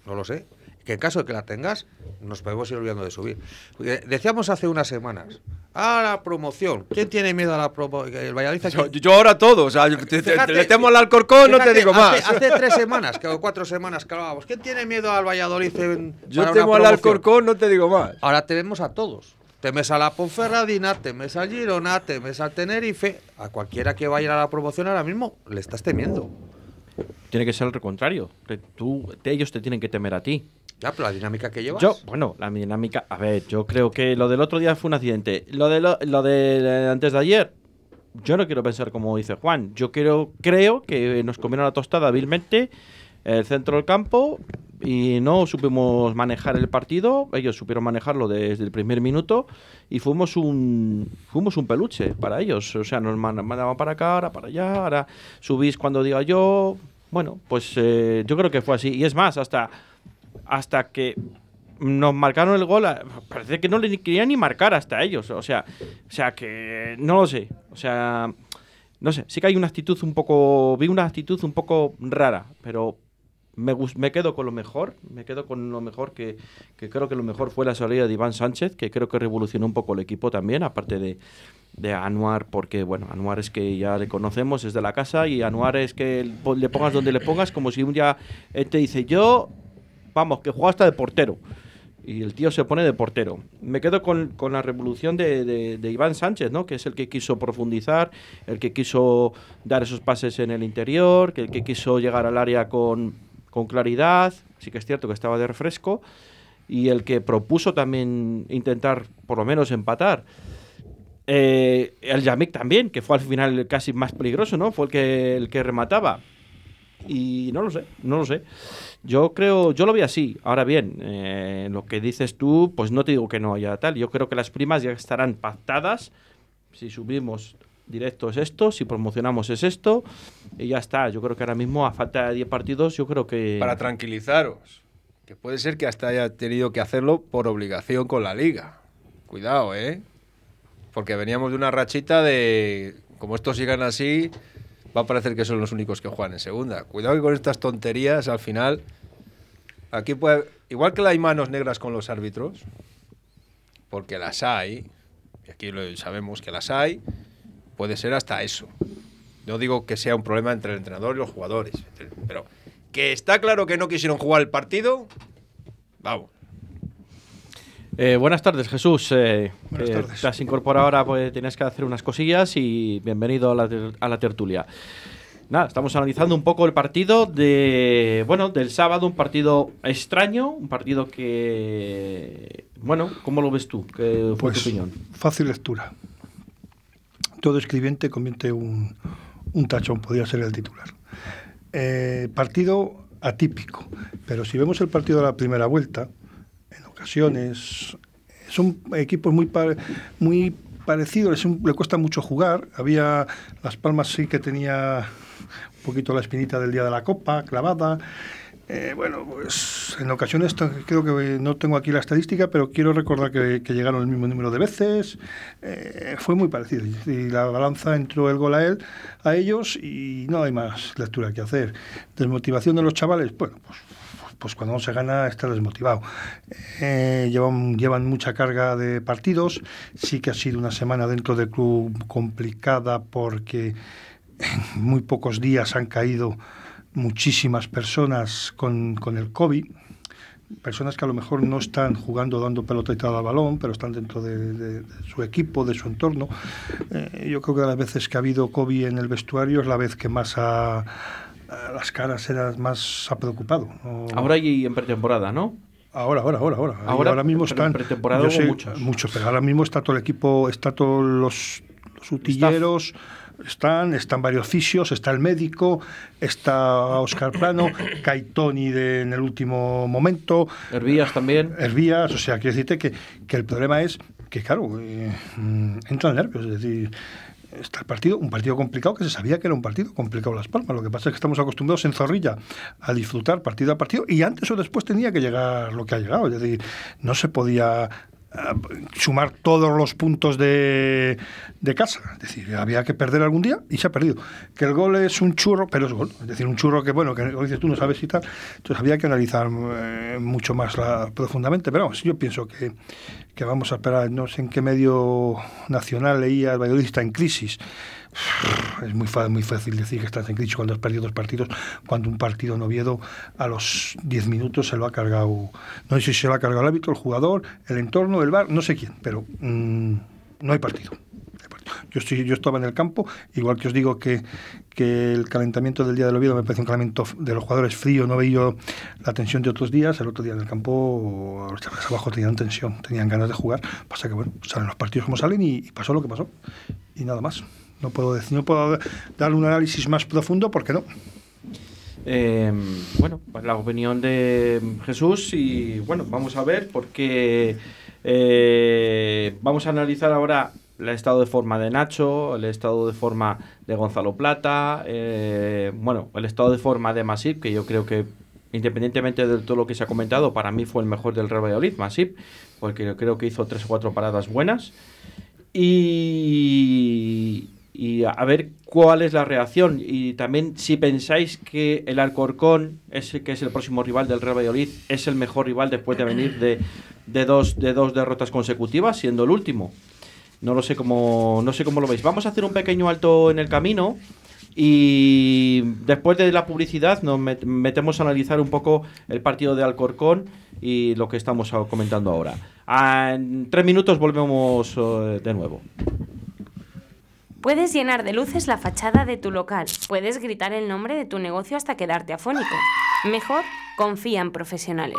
Speaker 6: no lo sé, que en caso de que la tengas, nos podemos ir olvidando de subir. Porque Decíamos hace unas semanas, a la promoción, ¿quién tiene miedo a la promoción? El Valladolid
Speaker 7: Yo, ahora todo, o sea, te, te- le temo al Alcorcón, no te digo más.
Speaker 6: Hace, hace tres semanas, que, o cuatro semanas que hablábamos, ¿quién tiene miedo al Valladolid en,
Speaker 7: yo
Speaker 6: para una
Speaker 7: temo al? Alcorcón, no te digo más.
Speaker 6: Ahora tenemos a todos. Temes a la Ponferradina, temes al Girona, temes al Tenerife. A cualquiera que vaya a la promoción ahora mismo le estás temiendo.
Speaker 3: Tiene que ser el contrario. que tú, te- ellos te tienen que temer a ti.
Speaker 6: Ya, la dinámica que llevas.
Speaker 3: Yo, bueno, la dinámica. A ver, yo creo que lo del otro día fue un accidente. Lo de lo, de antes de ayer, yo no quiero pensar como dice Juan. Yo quiero, creo que nos comieron la tostada hábilmente el centro del campo y no supimos manejar el partido. Ellos supieron manejarlo desde el primer minuto y fuimos un, fuimos un peluche para ellos. O sea, nos man- mandaban para acá, ahora para allá, ahora subís cuando diga yo. Bueno, pues eh, yo creo que fue así. Y es más, hasta, hasta que nos marcaron el gol, parece que no le querían ni marcar hasta ellos. O sea, o sea que no lo sé. O sea, no sé, sí que hay una actitud un poco, vi una actitud un poco rara, pero me, me quedo con lo mejor, me quedo con lo mejor que, que creo que lo mejor fue la salida de Iván Sánchez, que creo que revolucionó un poco el equipo también, aparte de, de Anuar, porque bueno, Anuar es que ya le conocemos, es de la casa, y Anuar es que le pongas donde le pongas, como si un día él te dice, yo, vamos, que juega hasta de portero. Y el tío se pone de portero. Me quedo con, con la revolución de, de- Iván Sánchez, ¿no? Que es el que quiso profundizar, el que quiso dar esos pases en el interior, el que quiso llegar al área con, con claridad. Sí que es cierto que estaba de refresco. Y el que propuso también intentar, por lo menos, empatar. Eh, el Yamik también, que fue al final casi más peligroso, ¿no? Fue el que, el que remataba. Y no lo sé, no lo sé. Yo creo, yo lo vi así. Ahora bien, eh, lo que dices tú, pues no te digo que no haya tal. Yo creo que las primas ya estarán pactadas. Si subimos directo es esto, si promocionamos es esto, y ya está. Yo creo que ahora mismo, a falta de 10 partidos, yo creo que.
Speaker 7: Para tranquilizaros, que puede ser que hasta haya tenido que hacerlo por obligación con la liga. Cuidado, ¿eh? Porque veníamos de una rachita de, como estos sigan así, va a parecer que son los únicos que juegan en segunda. Cuidado que con estas tonterías, al final, aquí puede, igual que hay manos negras con los árbitros, porque las hay, y aquí lo sabemos que las hay, puede ser hasta eso. No digo que sea un problema entre el entrenador y los jugadores, pero que está claro que no quisieron jugar el partido, vamos.
Speaker 3: Eh, buenas tardes, Jesús. Eh,
Speaker 8: Buenas
Speaker 3: que
Speaker 8: tardes.
Speaker 3: Te has incorporado ahora, pues tienes que hacer unas cosillas y bienvenido a la, ter- a la tertulia. Nada, estamos analizando un poco el partido de, bueno, del sábado, un partido extraño, un partido que, bueno, ¿cómo lo ves tú? ¿Qué fue
Speaker 8: Pues
Speaker 3: tu opinión?
Speaker 8: fácil lectura. Todo escribiente convierte un, un tachón, podría ser el titular. Eh, partido atípico, pero si vemos el partido de la primera vuelta, ocasiones son equipos muy, pa- muy parecidos, le cuesta mucho jugar. Había Las Palmas sí que tenía un poquito la espinita del día de la Copa clavada. Eh, bueno, pues en ocasiones creo que no tengo aquí la estadística, pero quiero recordar que, que llegaron el mismo número de veces. Eh, fue muy parecido. Y la balanza entró el gol a él, a ellos, y no hay más lectura que hacer. Desmotivación de los chavales, bueno, pues, pues cuando no se gana está desmotivado. Eh, llevan, llevan mucha carga de partidos. Sí que ha sido una semana dentro del club complicada porque en muy pocos días han caído muchísimas personas con, con el COVID. Personas que a lo mejor no están jugando dando pelota y tal al balón, pero están dentro de, de- de su equipo, de su entorno. Eh, yo creo que las veces que ha habido COVID en el vestuario es la vez que más ha, las caras era más preocupado. ¿no?
Speaker 3: Ahora y en pretemporada, ¿no?
Speaker 8: Ahora, ahora, ahora, ahora.
Speaker 3: Ahora,
Speaker 8: ahora mismo están.
Speaker 3: pretemporada
Speaker 8: sé,
Speaker 3: muchos.
Speaker 8: Muchos, pero ahora mismo está todo el equipo, está todos los, los utilleros, están, están varios fisios, está el médico, está Oscar Plano, Caitoni de, en el último momento,
Speaker 3: Hervías también.
Speaker 8: Hervías, o sea, quiero decirte que, que el problema es que, claro, eh, mm, entran nervios, es decir. Está el partido, un partido complicado que se sabía que era un partido complicado Las Palmas. Lo que pasa es que estamos acostumbrados en Zorrilla a disfrutar partido a partido y antes o después tenía que llegar lo que ha llegado. Es decir, no se podía ah, sumar todos los puntos de, de casa. Es decir, había que perder algún día y se ha perdido. Que el gol es un churro, pero es gol. Es decir, un churro que, bueno, que dices tú no sabes si tal. Entonces había que analizar eh, mucho más profundamente. Pero vamos, yo pienso que, que vamos a esperar. No sé en qué medio nacional leía el Valladolid en crisis. Es muy, muy fácil decir que estás en crisis cuando has perdido dos partidos, cuando un partido en Oviedo a los 10 minutos se lo ha cargado, no sé si se lo ha cargado el árbitro, el jugador, el entorno, el bar, no sé quién, pero mm, no hay partido. Yo, estoy, yo estaba en el campo, igual que os digo que, que el calentamiento del día del Oviedo me parece un calentamiento de los jugadores frío, no veía yo la tensión de otros días, el otro día en el campo los chavales abajo tenían tensión, tenían ganas de jugar, pasa que bueno, salen los partidos como salen y, pasó lo que pasó, y nada más. No puedo decir, no puedo dar un análisis más profundo porque no.
Speaker 3: Eh, bueno, pues la opinión de Jesús y bueno, vamos a ver porque eh, vamos a analizar ahora el estado de forma de Nacho, el estado de forma de Gonzalo Plata, eh, bueno, el estado de forma de Masip, que yo creo que independientemente de todo lo que se ha comentado, para mí fue el mejor del Real Valladolid, Masip, porque creo que hizo tres o cuatro paradas buenas. Y, y a ver cuál es la reacción. Y también si pensáis que el Alcorcón, es, el- que es el próximo rival del Real Valladolid, es el mejor rival después de venir de, de, dos, de dos derrotas consecutivas, siendo el último. No lo sé cómo, no sé cómo lo veis. Vamos a hacer un pequeño alto en el camino. Y después de la publicidad nos met- metemos a analizar un poco el partido de Alcorcón y lo que estamos comentando ahora. Ah, en tres minutos volvemos eh, de nuevo.
Speaker 9: Puedes llenar de luces la fachada de tu local. Puedes gritar el nombre de tu negocio hasta quedarte afónico. Mejor, confía en profesionales.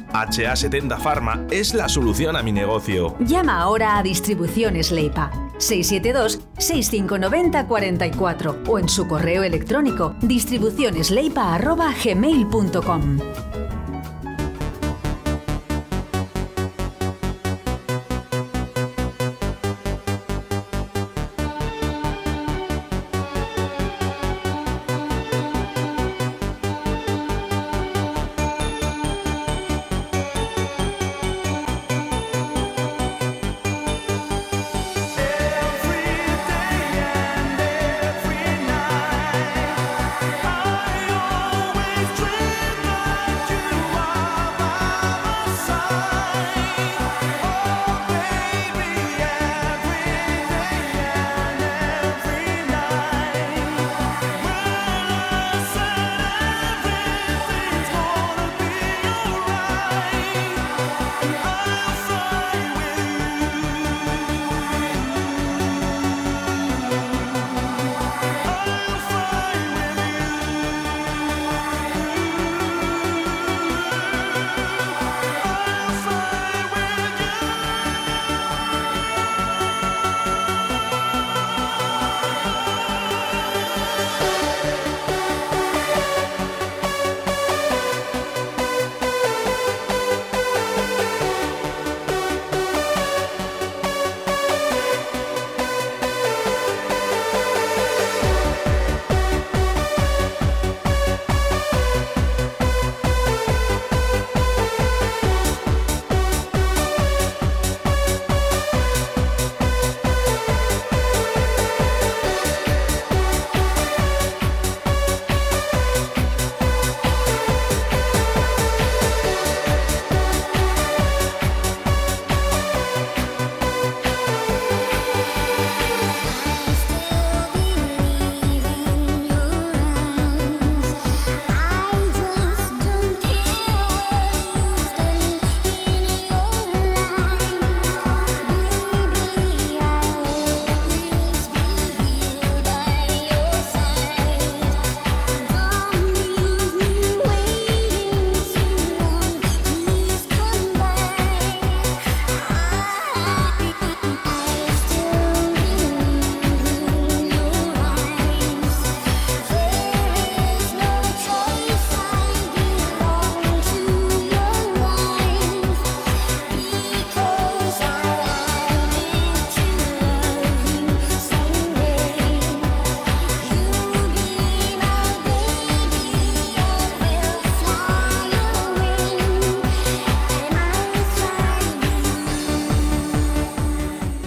Speaker 10: HA70 Pharma es la solución a mi negocio.
Speaker 2: Llama ahora a Distribuciones Leipa 672-6590-44 o en su correo electrónico distribucionesleipa.gmail.com.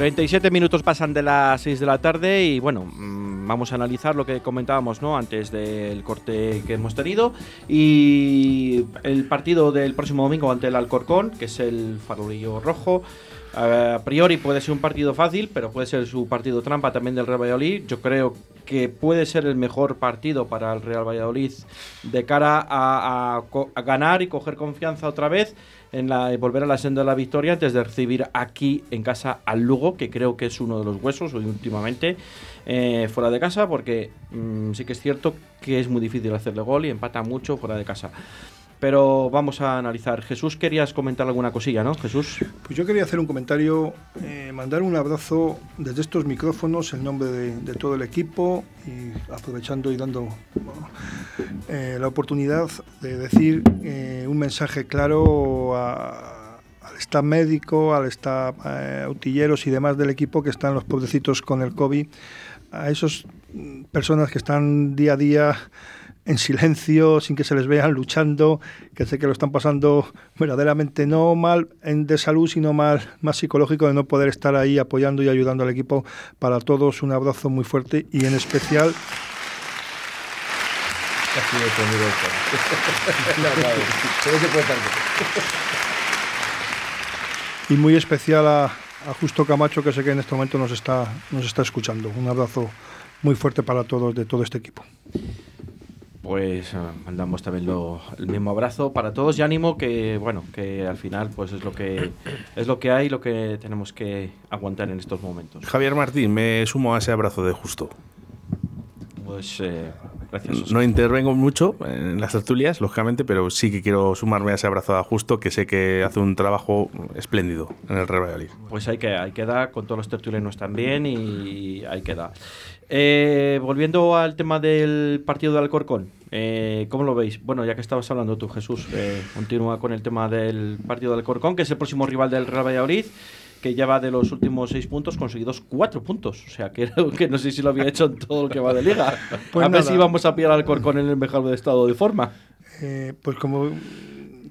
Speaker 3: 37 minutos pasan de las 6 de la tarde y bueno, mm, vamos a analizar lo que comentábamos ¿no? antes del corte que hemos tenido y el partido del próximo domingo ante el Alcorcón, que es el farolillo rojo. A priori puede ser un partido fácil, pero puede ser su partido trampa también del Real Valladolid. Yo creo que puede ser el mejor partido para el Real Valladolid de cara a, a ganar y coger confianza otra vez en la, y volver a la senda de la victoria antes de recibir aquí en casa al Lugo, que creo que es uno de los huesos hoy últimamente eh, fuera de casa, porque mm, sí que es cierto que es muy difícil hacerle gol y empata mucho fuera de casa. Pero vamos a analizar. Jesús, querías comentar alguna cosilla, ¿no? Jesús.
Speaker 8: Pues yo quería hacer un comentario, eh, mandar un abrazo desde estos micrófonos en nombre de, de todo el equipo y aprovechando y dando eh, la oportunidad de decir eh, un mensaje claro a- al staff médico, al staff eh, autilleros y demás del equipo que están los pobrecitos con el COVID, a esas personas que están día a día en silencio, sin que se les vean luchando, que sé que lo están pasando verdaderamente no mal en, de salud, sino mal, más psicológico de no poder estar ahí apoyando y ayudando al equipo. Para todos un abrazo muy fuerte y en especial *laughs* y muy especial a, a Justo Camacho, que sé que en este momento nos está, nos está escuchando. Un abrazo muy fuerte para todos de todo este equipo.
Speaker 3: Pues eh, mandamos también lo- el mismo abrazo para todos y ánimo que bueno que al final pues es lo que es lo que hay lo que tenemos que aguantar en estos momentos.
Speaker 10: Javier Martín, me sumo a ese abrazo de justo.
Speaker 3: Pues eh, gracias. Oscar.
Speaker 10: No intervengo mucho en las tertulias, lógicamente, pero sí que quiero sumarme a ese abrazo a Justo, que sé que hace un trabajo espléndido en el Real.
Speaker 3: Pues ahí queda, ahí queda, con todos los tertulianos también y ahí queda. Eh, volviendo al tema del partido de Alcorcón, eh, ¿cómo lo veis? Bueno, ya que estabas hablando tú, Jesús, eh, continúa con el tema del partido de Alcorcón, que es el próximo rival del Real Valladolid, que lleva de los últimos seis puntos conseguidos cuatro puntos. O sea, que, que no sé si lo había hecho en todo lo que va de liga. *laughs*
Speaker 8: Pues
Speaker 3: a ver si vamos a pillar al Alcorcón en el mejor estado de forma.
Speaker 8: Eh, pues como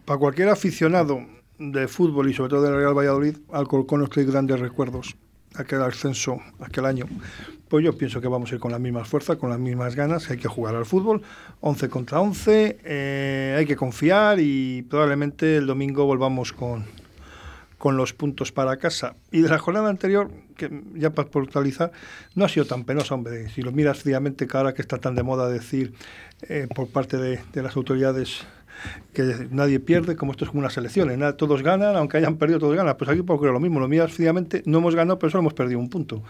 Speaker 8: para cualquier aficionado de fútbol y sobre todo del Real Valladolid, Alcorcón nos trae grandes recuerdos. Aquel ascenso, aquel año. Pues yo pienso que vamos a ir con las mismas fuerzas, con las mismas ganas. Hay que jugar al fútbol, 11 contra 11. eh, hay que confiar y probablemente el domingo volvamos con, con los puntos para casa. Y de la jornada anterior, que ya para portalizar, no ha sido tan penosa, hombre. Si lo miras fríamente, ahora que está tan de moda decir eh, por parte de, de las autoridades que nadie pierde, como esto es como unas elecciones, nada, todos ganan, aunque hayan perdido, todos ganan. Pues aquí porque lo mismo, lo miras fríamente, no hemos ganado, pero solo hemos perdido un punto.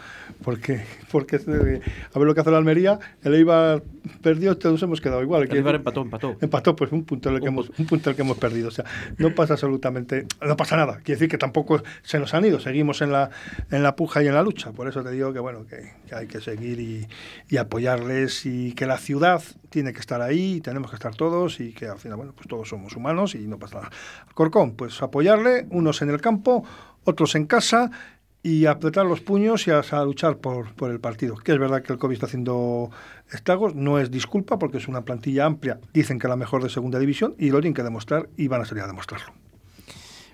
Speaker 8: Porque, porque eh, a ver lo que hace la Almería, el Eibar perdió, todos hemos quedado igual.
Speaker 3: El Eibar empató, empató.
Speaker 8: Empató, pues un punto el que, hemos, un punto el que hemos perdido. O sea, no pasa absolutamente, no pasa nada. Quiere decir que tampoco se nos han ido, seguimos en la, en la puja y en la lucha. Por eso te digo que bueno, que, que hay que seguir y, y apoyarles y que la ciudad tiene que estar ahí, tenemos que estar todos y que al final, bueno, pues todos somos humanos y no pasa nada. Corcón, pues apoyarle, unos en el campo, otros en casa y apretar los puños y a, a luchar por, por el partido. Que es verdad que el COVID está haciendo estragos, no es disculpa porque es una plantilla amplia, dicen que la mejor de segunda división y lo tienen que demostrar y van a salir a demostrarlo.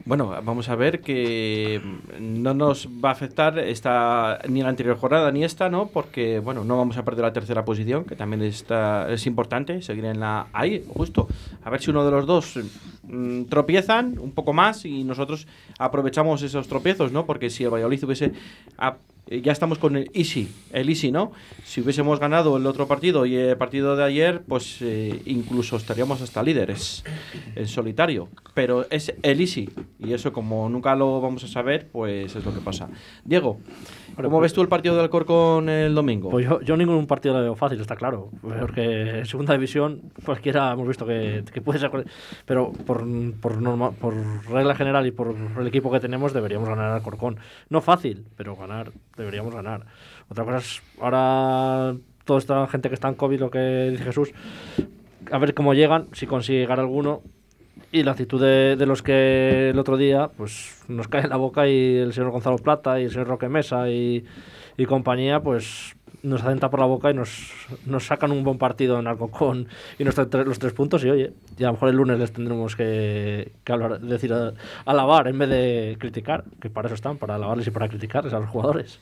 Speaker 3: Bueno, vamos a ver que no nos va a afectar esta ni la anterior jornada ni esta, ¿no? Porque bueno, no vamos a perder la tercera posición, que también está es importante seguir en la ahí, justo. A ver si uno de los dos mm, tropiezan un poco más y nosotros aprovechamos esos tropiezos, ¿no? Porque si el Valladolid hubiese a- eh, ya estamos con el easy, el easy, ¿no? Si hubiésemos ganado el otro partido y el partido de ayer, pues eh, incluso estaríamos hasta líderes en solitario. Pero es el easy y eso como nunca lo vamos a saber, pues es lo que pasa. Diego, ¿cómo
Speaker 5: pues-
Speaker 3: ves tú el partido del Alcorcón el domingo?
Speaker 5: Pues yo, yo ningún partido lo veo fácil, está claro. Porque en segunda división cualquiera hemos visto que, que puede ser. Pero por, por, norma- por regla general y por el equipo que tenemos deberíamos ganar al Corcón. No fácil, pero ganar, deberíamos ganar. Otra cosa es ahora toda esta gente que está en COVID, lo que dice Jesús, a ver cómo llegan, si consigue llegar alguno. Y la actitud de, de los que el otro día pues nos cae en la boca y el señor Gonzalo Plata y el señor Roque Mesa y, y compañía, pues nos hacen tapar la boca y nos, nos sacan un buen partido en Alcocón y nos traen los tres puntos y oye, y a lo mejor el lunes les tendremos que, que hablar, decir, a- alabar en vez de criticar, que para eso están, para alabarles y para criticarles a los jugadores.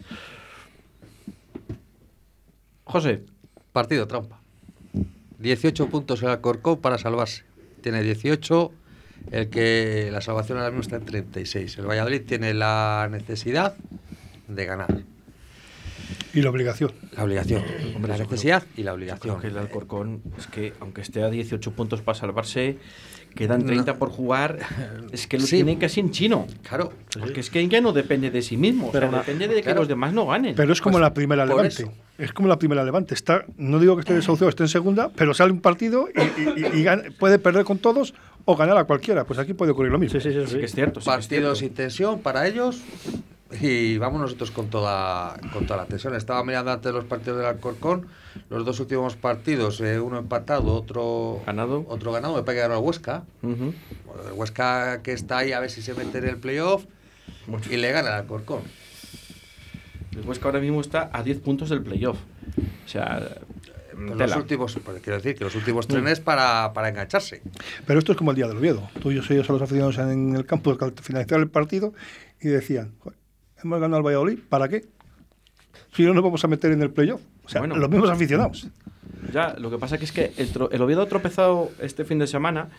Speaker 3: José.
Speaker 6: Partido trampa. 18 puntos el Alcorcón para salvarse. Tiene 18. El que la salvación ahora mismo está en 36. El Valladolid tiene la necesidad de ganar.
Speaker 8: Y la obligación.
Speaker 6: La obligación.
Speaker 3: Hombre,
Speaker 6: la
Speaker 3: yo
Speaker 6: necesidad y la obligación.
Speaker 3: creo que el Alcorcón es que, aunque esté a 18 puntos para salvarse, quedan 30 por jugar. *laughs* Es que lo
Speaker 6: Sí.
Speaker 3: tienen casi en chino.
Speaker 6: Claro.
Speaker 3: Porque es que ya no depende de sí mismo.
Speaker 8: Pero
Speaker 3: o sea,
Speaker 8: una-
Speaker 3: depende de que
Speaker 6: claro.
Speaker 3: los demás no ganen.
Speaker 8: Pero es como
Speaker 6: Pues,
Speaker 8: la primera Levante.
Speaker 6: eso.
Speaker 8: Es como la primera Levante. Está, no digo que esté desahuciado, esté en segunda, pero sale un partido y, y- y- y gana- puede perder con todos o ganar a cualquiera. Pues aquí puede ocurrir lo mismo.
Speaker 5: Sí, sí, sí.
Speaker 3: Sí que es cierto. sí que es
Speaker 6: Partido
Speaker 3: cierto.
Speaker 6: sin tensión para ellos. Y vamos nosotros con toda, con toda la tensión. Estaba mirando antes los partidos del Alcorcón. Los dos últimos partidos, eh, uno empatado, otro
Speaker 3: Ganado.
Speaker 6: Otro ganado. Me parece que ganó el Huesca. El Huesca que está ahí a ver si se mete en el playoff y le gana al Alcorcón.
Speaker 3: El Huesca ahora mismo está a 10 puntos del playoff. O sea,
Speaker 6: Pues los últimos, pues quiero decir que los últimos trenes para, para engancharse.
Speaker 8: Pero esto es como el día del Oviedo. Tú y yo soy a los aficionados en el campo al finalizar el partido y decían, "Joder, hemos ganado al Valladolid, ¿para qué? Si no nos vamos a meter en el playoff. O sea,
Speaker 3: Bueno.
Speaker 8: los mismos aficionados.
Speaker 3: Ya, lo que pasa que es que el, el Oviedo ha tropezado este fin de semana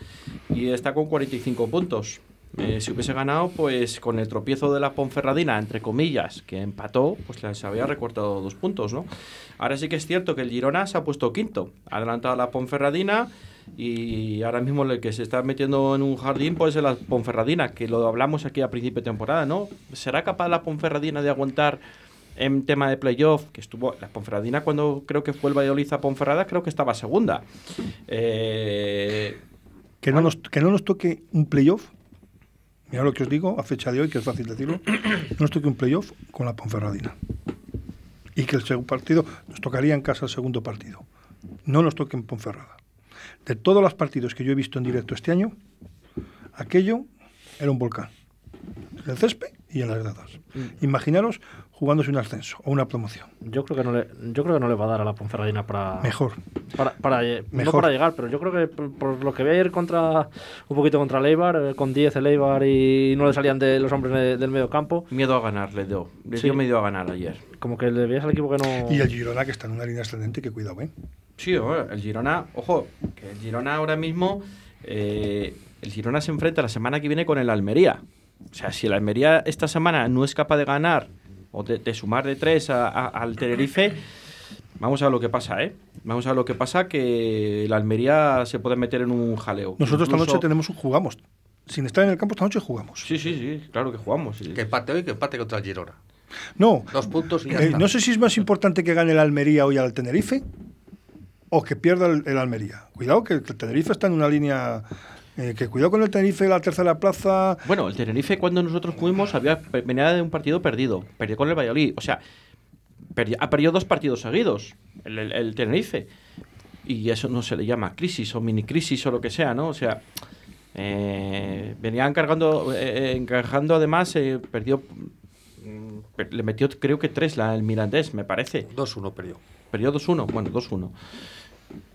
Speaker 3: y está con 45 puntos. Eh, si hubiese ganado, pues con el tropiezo de la Ponferradina, entre comillas, que empató, pues les había recortado dos puntos, ¿no? Ahora sí que es cierto que el Girona se ha puesto quinto, ha adelantado a la Ponferradina y ahora mismo el que se está metiendo en un jardín pues es la Ponferradina, que lo hablamos aquí a principio de temporada, ¿no? ¿Será capaz la Ponferradina de aguantar en tema de playoff, que estuvo la Ponferradina cuando creo que fue el Valladolid a Ponferrada, creo que estaba segunda. Eh,
Speaker 8: Que no, nos, que no nos toque un playoff. Mira lo que os digo a fecha de hoy, que es fácil decirlo. No nos toque un playoff con la Ponferradina. Y que el segundo partido nos tocaría en casa el segundo partido. No nos toque en Ponferrada. De todos los partidos que yo he visto en directo este año, aquello era un volcán. En el césped y en las gradas. Imaginaros jugándose un ascenso o una promoción.
Speaker 5: Yo creo que no le, yo creo que no le va a dar a la Ponferradina para
Speaker 8: Mejor.
Speaker 5: para, para lle- no
Speaker 8: Mejor.
Speaker 5: para llegar, pero yo creo que por, por lo que vi ayer contra un poquito contra Leibar, eh, con 10 el Leibar y no le salían de los hombres de- del medio campo,
Speaker 3: miedo a ganar le dio. Le
Speaker 5: Sí.
Speaker 3: dio miedo a ganar ayer.
Speaker 5: como que le veías al equipo que no
Speaker 8: Y el Girona, que está en una línea ascendente, que cuidado, ¿eh?
Speaker 3: Sí, el Girona, ojo, que el Girona ahora mismo, eh, el Girona se enfrenta la semana que viene con el Almería. O sea, si el Almería esta semana no es capaz de ganar o de, de sumar de tres a- a- al Tenerife, vamos a ver lo que pasa, ¿eh? Vamos a ver lo que pasa, que el Almería se puede meter en un jaleo.
Speaker 8: Nosotros esta noche tenemos un jugamos. Sin estar en el campo esta noche jugamos.
Speaker 3: Sí, sí, sí, claro que jugamos. sí.
Speaker 6: Que empate hoy, que empate contra el Girona.
Speaker 8: No,
Speaker 6: Dos puntos y ya
Speaker 8: eh,
Speaker 6: está.
Speaker 8: no sé si es más importante que gane el Almería hoy al Tenerife o que pierda el, el Almería. Cuidado que el Tenerife está en una línea... eh, que cuidado con el Tenerife, la tercera plaza...
Speaker 3: Bueno, el Tenerife cuando nosotros fuimos había venía de un partido perdido, perdió con el Valladolid, o sea, perdi- ha perdido dos partidos seguidos el, el- el Tenerife y eso no se le llama crisis o mini crisis o lo que sea, ¿no? O sea, eh, venía encargando, eh, encajando además, eh, perdió, mm, per- le metió creo que tres la, el Mirandés, me parece.
Speaker 6: 2-1 perdió.
Speaker 3: Perdió 2-1, bueno, 2-1.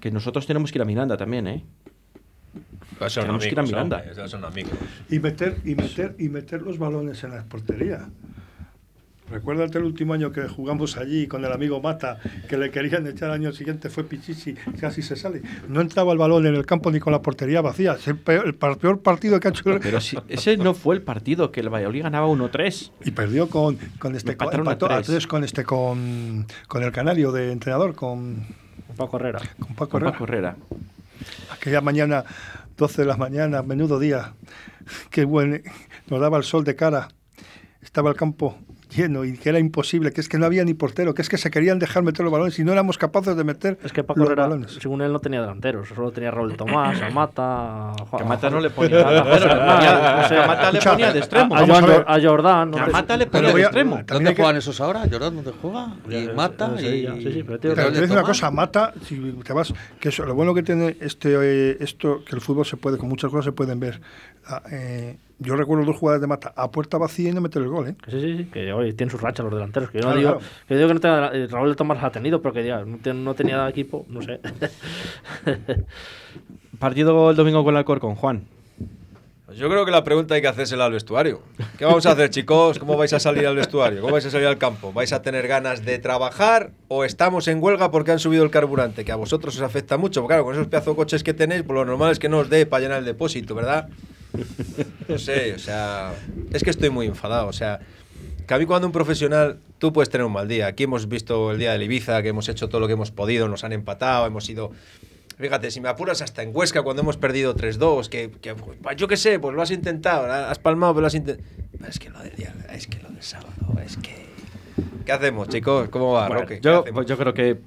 Speaker 3: Que nosotros tenemos que ir a Miranda también, ¿eh? Tenemos que ir a
Speaker 7: amigos,
Speaker 3: Miranda.
Speaker 7: hombre, esos son amigos.
Speaker 8: Y meter, y meter, y meter los balones en la portería. Recuérdate el último año que jugamos allí con el amigo Mata, que le querían echar al año siguiente, fue Pichichi, casi se sale. No entraba el balón en el campo ni con la portería vacía. Es el peor, el peor partido que ha hecho el-
Speaker 3: Pero si, ese no fue el partido que el Valladolid ganaba 1-3.
Speaker 8: Y perdió con, con este con, empató a
Speaker 3: tres.
Speaker 8: tres con este con, con el canario de entrenador, con,
Speaker 5: Paco Herrera.
Speaker 8: con Paco
Speaker 3: Con
Speaker 8: Herrera.
Speaker 3: Paco Herrera.
Speaker 8: Aquella mañana, 12 de la mañana, menudo día. Qué buen. Nos daba el sol de cara. Estaba el campo lleno y que era imposible, que es que no había ni portero, que es que se querían dejar meter los balones y no éramos capaces de meter
Speaker 5: Es que Paco
Speaker 8: los
Speaker 5: Herrera,
Speaker 8: balones.
Speaker 5: según él, no tenía delanteros. Solo tenía a Raúl Tomás, a Mata. A,
Speaker 3: Que a Mata no le ponía
Speaker 5: a-
Speaker 3: Mata le ponía de extremo.
Speaker 5: a, Jordán.
Speaker 3: Que
Speaker 5: no
Speaker 3: a. Mata le ponía de extremo.
Speaker 6: ¿Dónde juegan esos ahora? ¿Jordan dónde juega? Y
Speaker 5: ya,
Speaker 6: Mata y...
Speaker 5: ya, sí, sí, pero
Speaker 8: te
Speaker 6: Raúl
Speaker 8: voy a decir una cosa, Mata, si te vas, que eso, lo bueno que tiene este eh, esto, que el fútbol se puede, con muchas cosas se pueden ver. Eh, Yo recuerdo dos jugadas de mata a puerta vacía y no meter el gol, ¿eh?
Speaker 5: Que Sí, sí, sí, que oye, tienen sus rachas los delanteros. Que yo
Speaker 8: Claro,
Speaker 5: no digo,
Speaker 8: claro.
Speaker 5: que, digo que no tenga, Raúl de Tomás la ha tenido, pero que diga, no, te- no tenía equipo, no sé. *laughs*
Speaker 3: Partido el domingo con el Alcorcón, Juan.
Speaker 7: Pues Yo creo que la pregunta hay que hacérsela al vestuario. ¿Qué vamos a hacer, chicos? ¿Cómo vais a salir al vestuario? ¿Cómo vais a salir al campo? ¿Vais a tener ganas de trabajar o estamos en huelga porque han subido el carburante? Que a vosotros os afecta mucho. Porque claro, con esos pedazos de coches que tenéis, pues lo normal es que no os dé para llenar el depósito, ¿verdad? No sé, o sea, es que estoy muy enfadado. O sea, que a mí cuando un profesional, tú puedes tener un mal día. Aquí hemos visto el día del Ibiza, que hemos hecho todo lo que hemos podido, nos han empatado, hemos ido... Fíjate, si me apuras hasta en Huesca cuando hemos perdido 3-2, que, que, pues, yo qué sé, pues lo has intentado, has palmado, pero lo has intentado... Es que lo del día, es que lo del sábado, es que... ¿Qué hacemos, chicos? ¿Cómo va,
Speaker 3: Bueno,
Speaker 7: Roque? ¿Qué
Speaker 3: yo, pues yo creo que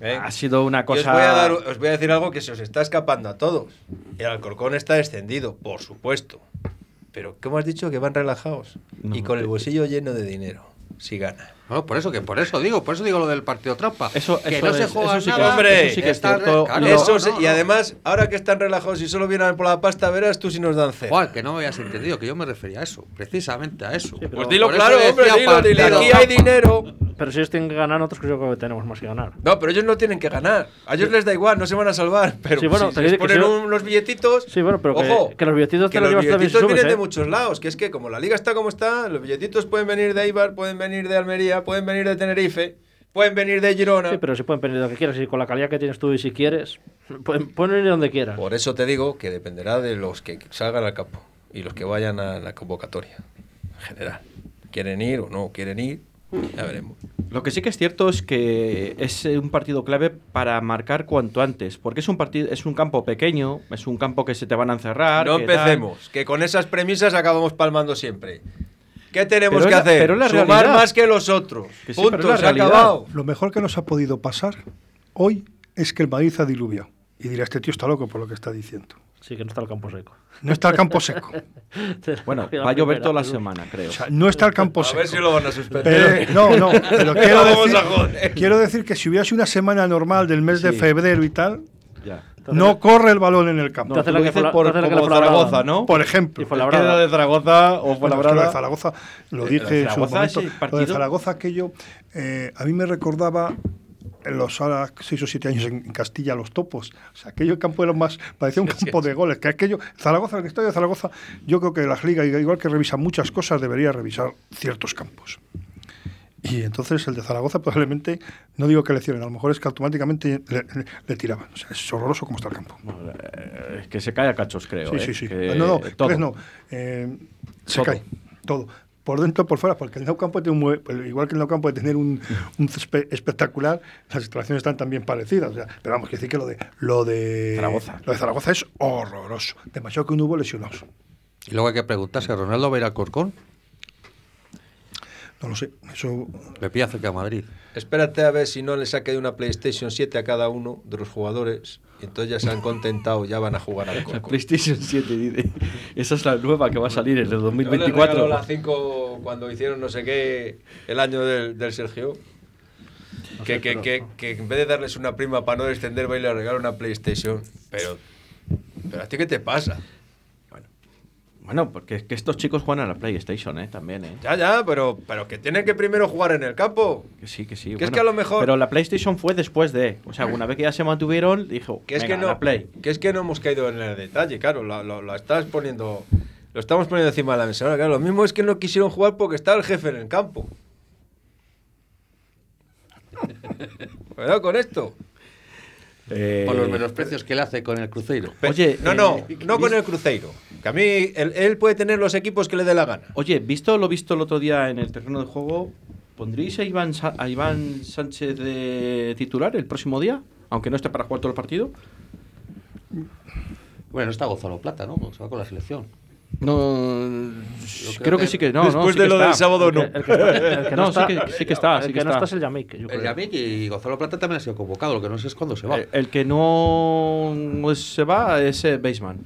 Speaker 7: ¿Eh?
Speaker 3: ha sido una cosa...
Speaker 7: os, voy a dar- os voy a decir algo que se os está escapando a todos. El Alcorcón está descendido, por supuesto. Pero, ¿cómo has dicho? Que van relajados.
Speaker 3: No,
Speaker 7: y con el bolsillo lleno de dinero. Si gana.
Speaker 6: No, por eso que por eso digo, por eso digo lo del partido trampa.
Speaker 3: Eso-
Speaker 6: que
Speaker 3: eso
Speaker 6: no se
Speaker 3: es-
Speaker 6: juega
Speaker 3: eso sí que-
Speaker 6: nada.
Speaker 7: Hombre,
Speaker 3: eso sí que es
Speaker 6: está-
Speaker 3: cierto.
Speaker 6: claro,
Speaker 7: Eso
Speaker 6: no,
Speaker 7: se-
Speaker 6: no,
Speaker 7: y además, ahora que están relajados y solo vienen por la pasta, verás tú si nos dan cero.
Speaker 6: Juan, que no me hayas entendido, que yo me refería a eso, precisamente a eso.
Speaker 5: pero-
Speaker 7: Pues dilo claro, hombre, dilo,
Speaker 6: partido
Speaker 7: aquí hay dinero.
Speaker 5: Pero si ellos tienen que ganar, nosotros creo que tenemos más que ganar.
Speaker 7: No, pero ellos no tienen que ganar. A ellos les da igual, no se van a salvar. Pero
Speaker 5: Sí, bueno,
Speaker 7: si les
Speaker 5: que
Speaker 7: ponen
Speaker 5: si-
Speaker 7: un- unos billetitos.
Speaker 5: Sí, bueno, pero que-
Speaker 7: ojo,
Speaker 5: que los billetitos te
Speaker 7: que
Speaker 5: los
Speaker 7: los billetitos
Speaker 5: subes,
Speaker 7: vienen de
Speaker 5: ¿eh?
Speaker 7: muchos lados. Que es que como la liga está como está, los billetitos pueden venir de Eibar, pueden venir de Almería, pueden venir de Tenerife, pueden venir de Girona.
Speaker 5: Sí, pero si pueden venir de donde quieras y con la calidad que tienes tú y si quieres, pueden, pueden venir donde quieran.
Speaker 7: Por eso te digo que dependerá de los que salgan al campo y los que vayan a la convocatoria en general. ¿Quieren ir o no quieren ir? Ya veremos.
Speaker 3: Lo que sí que es cierto es que es eh, un partido clave para marcar cuanto antes, porque es un partido, es un campo pequeño, es un campo que se te van a encerrar.
Speaker 7: No
Speaker 3: que
Speaker 7: empecemos, que con esas premisas acabamos palmando siempre. ¿Qué tenemos
Speaker 3: Pero
Speaker 7: que
Speaker 3: la-
Speaker 7: hacer?
Speaker 3: pero la
Speaker 7: Sumar
Speaker 3: realidad.
Speaker 7: más que los otros.
Speaker 3: Que sí,
Speaker 7: Punto,
Speaker 3: la
Speaker 7: se ha acabado.
Speaker 8: Lo mejor que nos ha podido pasar hoy es que el Madrid ha diluviado. Y dirá, este tío está loco por lo que está diciendo.
Speaker 5: Sí, que no está el campo seco.
Speaker 8: No está el campo seco. *laughs*
Speaker 3: Bueno, va a llover toda la semana, creo.
Speaker 8: O sea, no está el campo
Speaker 7: A
Speaker 8: seco.
Speaker 7: ver si lo van a suspender.
Speaker 8: Pero- *laughs* no, no, pero *laughs* quiero decir,
Speaker 7: a joder.
Speaker 8: quiero decir que si hubiera sido una semana normal del mes de
Speaker 3: Sí.
Speaker 8: febrero y tal,
Speaker 3: Ya.
Speaker 8: no corre el balón en el campo.
Speaker 3: No,
Speaker 5: la que
Speaker 3: por,
Speaker 5: hace la
Speaker 3: como.
Speaker 8: Por ejemplo.
Speaker 3: De Zaragoza o fue
Speaker 8: Bueno, es que. Zaragoza, lo
Speaker 3: Eh,
Speaker 8: dije en su
Speaker 3: Zaragoza,
Speaker 8: momento, lo de Zaragoza aquello, eh, a mí me recordaba en los ahora seis o siete años en en Castilla los topos. O sea, aquello campo era más, parecía un campo de goles. Que aquello, Zaragoza, el estadio de Zaragoza, yo creo que las ligas, igual que revisan muchas cosas, debería revisar ciertos campos. Y entonces el de Zaragoza probablemente, no digo que le cierren, a lo mejor es que automáticamente le, le- le tiraban. O sea, es horroroso como está el campo.
Speaker 3: Eh, Es que se cae a cachos, creo.
Speaker 8: Sí,
Speaker 3: eh,
Speaker 8: sí, sí.
Speaker 3: que
Speaker 8: no, no,
Speaker 3: todo.
Speaker 8: crees no. Eh, se
Speaker 3: Todo.
Speaker 8: cae. Todo. Por dentro, por fuera, porque el Nou Campo tiene un igual que el Nou Campo de tener un, un césped espectacular, las instalaciones están también parecidas. o sea, pero vamos, que decir que lo de lo de
Speaker 3: Zaragoza.
Speaker 8: Lo de Zaragoza es horroroso. Demasiado que no hubo lesionados.
Speaker 6: Y luego hay que preguntarse, ¿Ronaldo va a ir al Corcón?
Speaker 8: No lo sé. Eso
Speaker 6: Le pilla cerca de Madrid.
Speaker 7: Espérate a ver si no le saque de una PlayStation 7 a cada uno de los jugadores. Y entonces ya se han contentado, ya van a jugar al Corcón.
Speaker 3: PlayStation 7, dice. Esa es la nueva que va a salir en el
Speaker 7: Yo les
Speaker 3: 2024.
Speaker 7: regalo la 5 cuando hicieron no sé qué el año del, del Sergio. Que, que, que, que en vez de darles una prima para no descender, va y le regala una PlayStation. Pero, pero ¿a ti qué te pasa?
Speaker 3: Bueno, porque es que estos chicos juegan a la PlayStation, ¿eh? También, ¿eh?
Speaker 7: Ya, ya, pero, pero que tienen que primero jugar en el campo.
Speaker 3: Que sí, que sí.
Speaker 7: Que es que a lo mejor-
Speaker 3: Pero la PlayStation fue después de. O sea, una vez que ya se mantuvieron, dijo.
Speaker 7: Que es
Speaker 3: "Venga,
Speaker 7: que no,
Speaker 3: la Play.
Speaker 7: que es que no hemos caído en el detalle, claro, lo, lo- lo estás poniendo, lo estamos poniendo encima de la mesa. Ahora, claro, lo mismo es que no quisieron jugar porque estaba el jefe en el campo. *laughs* Cuidado con esto.
Speaker 3: Eh,
Speaker 6: Por los menosprecios que le hace con el Cruzeiro.
Speaker 3: Oye,
Speaker 7: no, no,
Speaker 3: eh,
Speaker 7: no con el Cruzeiro. Que a mí él, él puede tener los equipos que le dé la gana.
Speaker 3: Oye, visto lo visto el otro día en el terreno de juego, ¿pondréis a Iván, Sa- a Iván Sánchez de titular el próximo día? Aunque no esté para jugar todo el partido.
Speaker 6: Bueno, está Gonzalo Plata, ¿no? Se va con la selección.
Speaker 3: No,
Speaker 6: creo
Speaker 3: creo, que,
Speaker 6: que
Speaker 3: sí que no.
Speaker 7: después
Speaker 3: no, sí
Speaker 7: de lo
Speaker 3: está.
Speaker 7: del sábado, no.
Speaker 5: El que, el que está, el que
Speaker 3: No,
Speaker 5: no,
Speaker 3: sí
Speaker 5: está,
Speaker 3: que- sí que está,
Speaker 5: El
Speaker 3: sí
Speaker 5: que, no
Speaker 3: está.
Speaker 5: está es el Yamik. yo
Speaker 6: El. Yamik y Gonzalo Plata también ha sido convocado, lo que no sé es cuándo se va.
Speaker 3: El, el que no se va es eh, Baseman.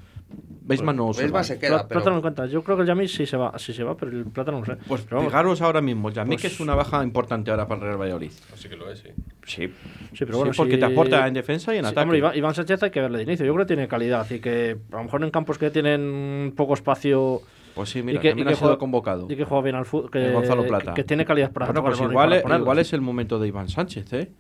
Speaker 3: Baseman no se
Speaker 6: Baseman
Speaker 3: va.
Speaker 6: se queda,
Speaker 5: no me cuenta. Yo creo que el Yamik sí se va, sí se va, pero el Plata no sé.
Speaker 3: Pues
Speaker 5: Pero vamos,
Speaker 3: fijaros ahora mismo, Yamik
Speaker 5: Pues-
Speaker 3: es una baja importante ahora para el Real Valladolid.
Speaker 7: Así que lo es, sí.
Speaker 3: Sí,
Speaker 5: sí, pero bueno,
Speaker 3: Sí, porque
Speaker 5: sí-
Speaker 3: te aporta en defensa y en
Speaker 5: sí,
Speaker 3: ataque.
Speaker 5: hombre, Iván, Iván Sánchez hay que verle de inicio. Yo creo que tiene calidad y que a lo mejor en campos que tienen poco espacio
Speaker 3: Pues sí, mira,
Speaker 5: Y que-
Speaker 3: también
Speaker 5: y que
Speaker 3: ha sido
Speaker 5: juega-
Speaker 3: convocado.
Speaker 5: Y que juega bien al fútbol. Que,
Speaker 3: Gonzalo Plata.
Speaker 5: Que, que tiene calidad para
Speaker 3: Bueno,
Speaker 5: jugar
Speaker 3: pues igual,
Speaker 5: para ponerlo.
Speaker 3: igual es el momento de Iván Sánchez, ¿eh?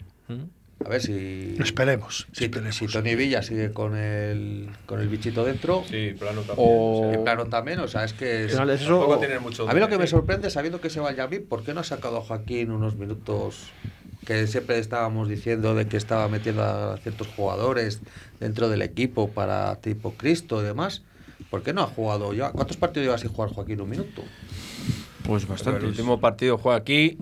Speaker 6: A ver si.
Speaker 8: Esperemos.
Speaker 6: Si, si Tony Villa sigue con el, con el bichito dentro.
Speaker 7: Sí, plano también.
Speaker 6: O. En plano también, o sea, es que. es-
Speaker 5: es eso-
Speaker 7: Tampoco tiene mucho
Speaker 6: a mí lo que me sorprende, sabiendo que se va Yamil, ¿por qué no ha sacado a Joaquín unos minutos que siempre estábamos diciendo de que estaba metiendo a ciertos jugadores dentro del equipo para tipo Cristo y demás? ¿Por qué no ha jugado ya? ¿Cuántos partidos lleva sin jugar Joaquín un minuto?
Speaker 3: Pues bastante.
Speaker 7: El último partido fue aquí.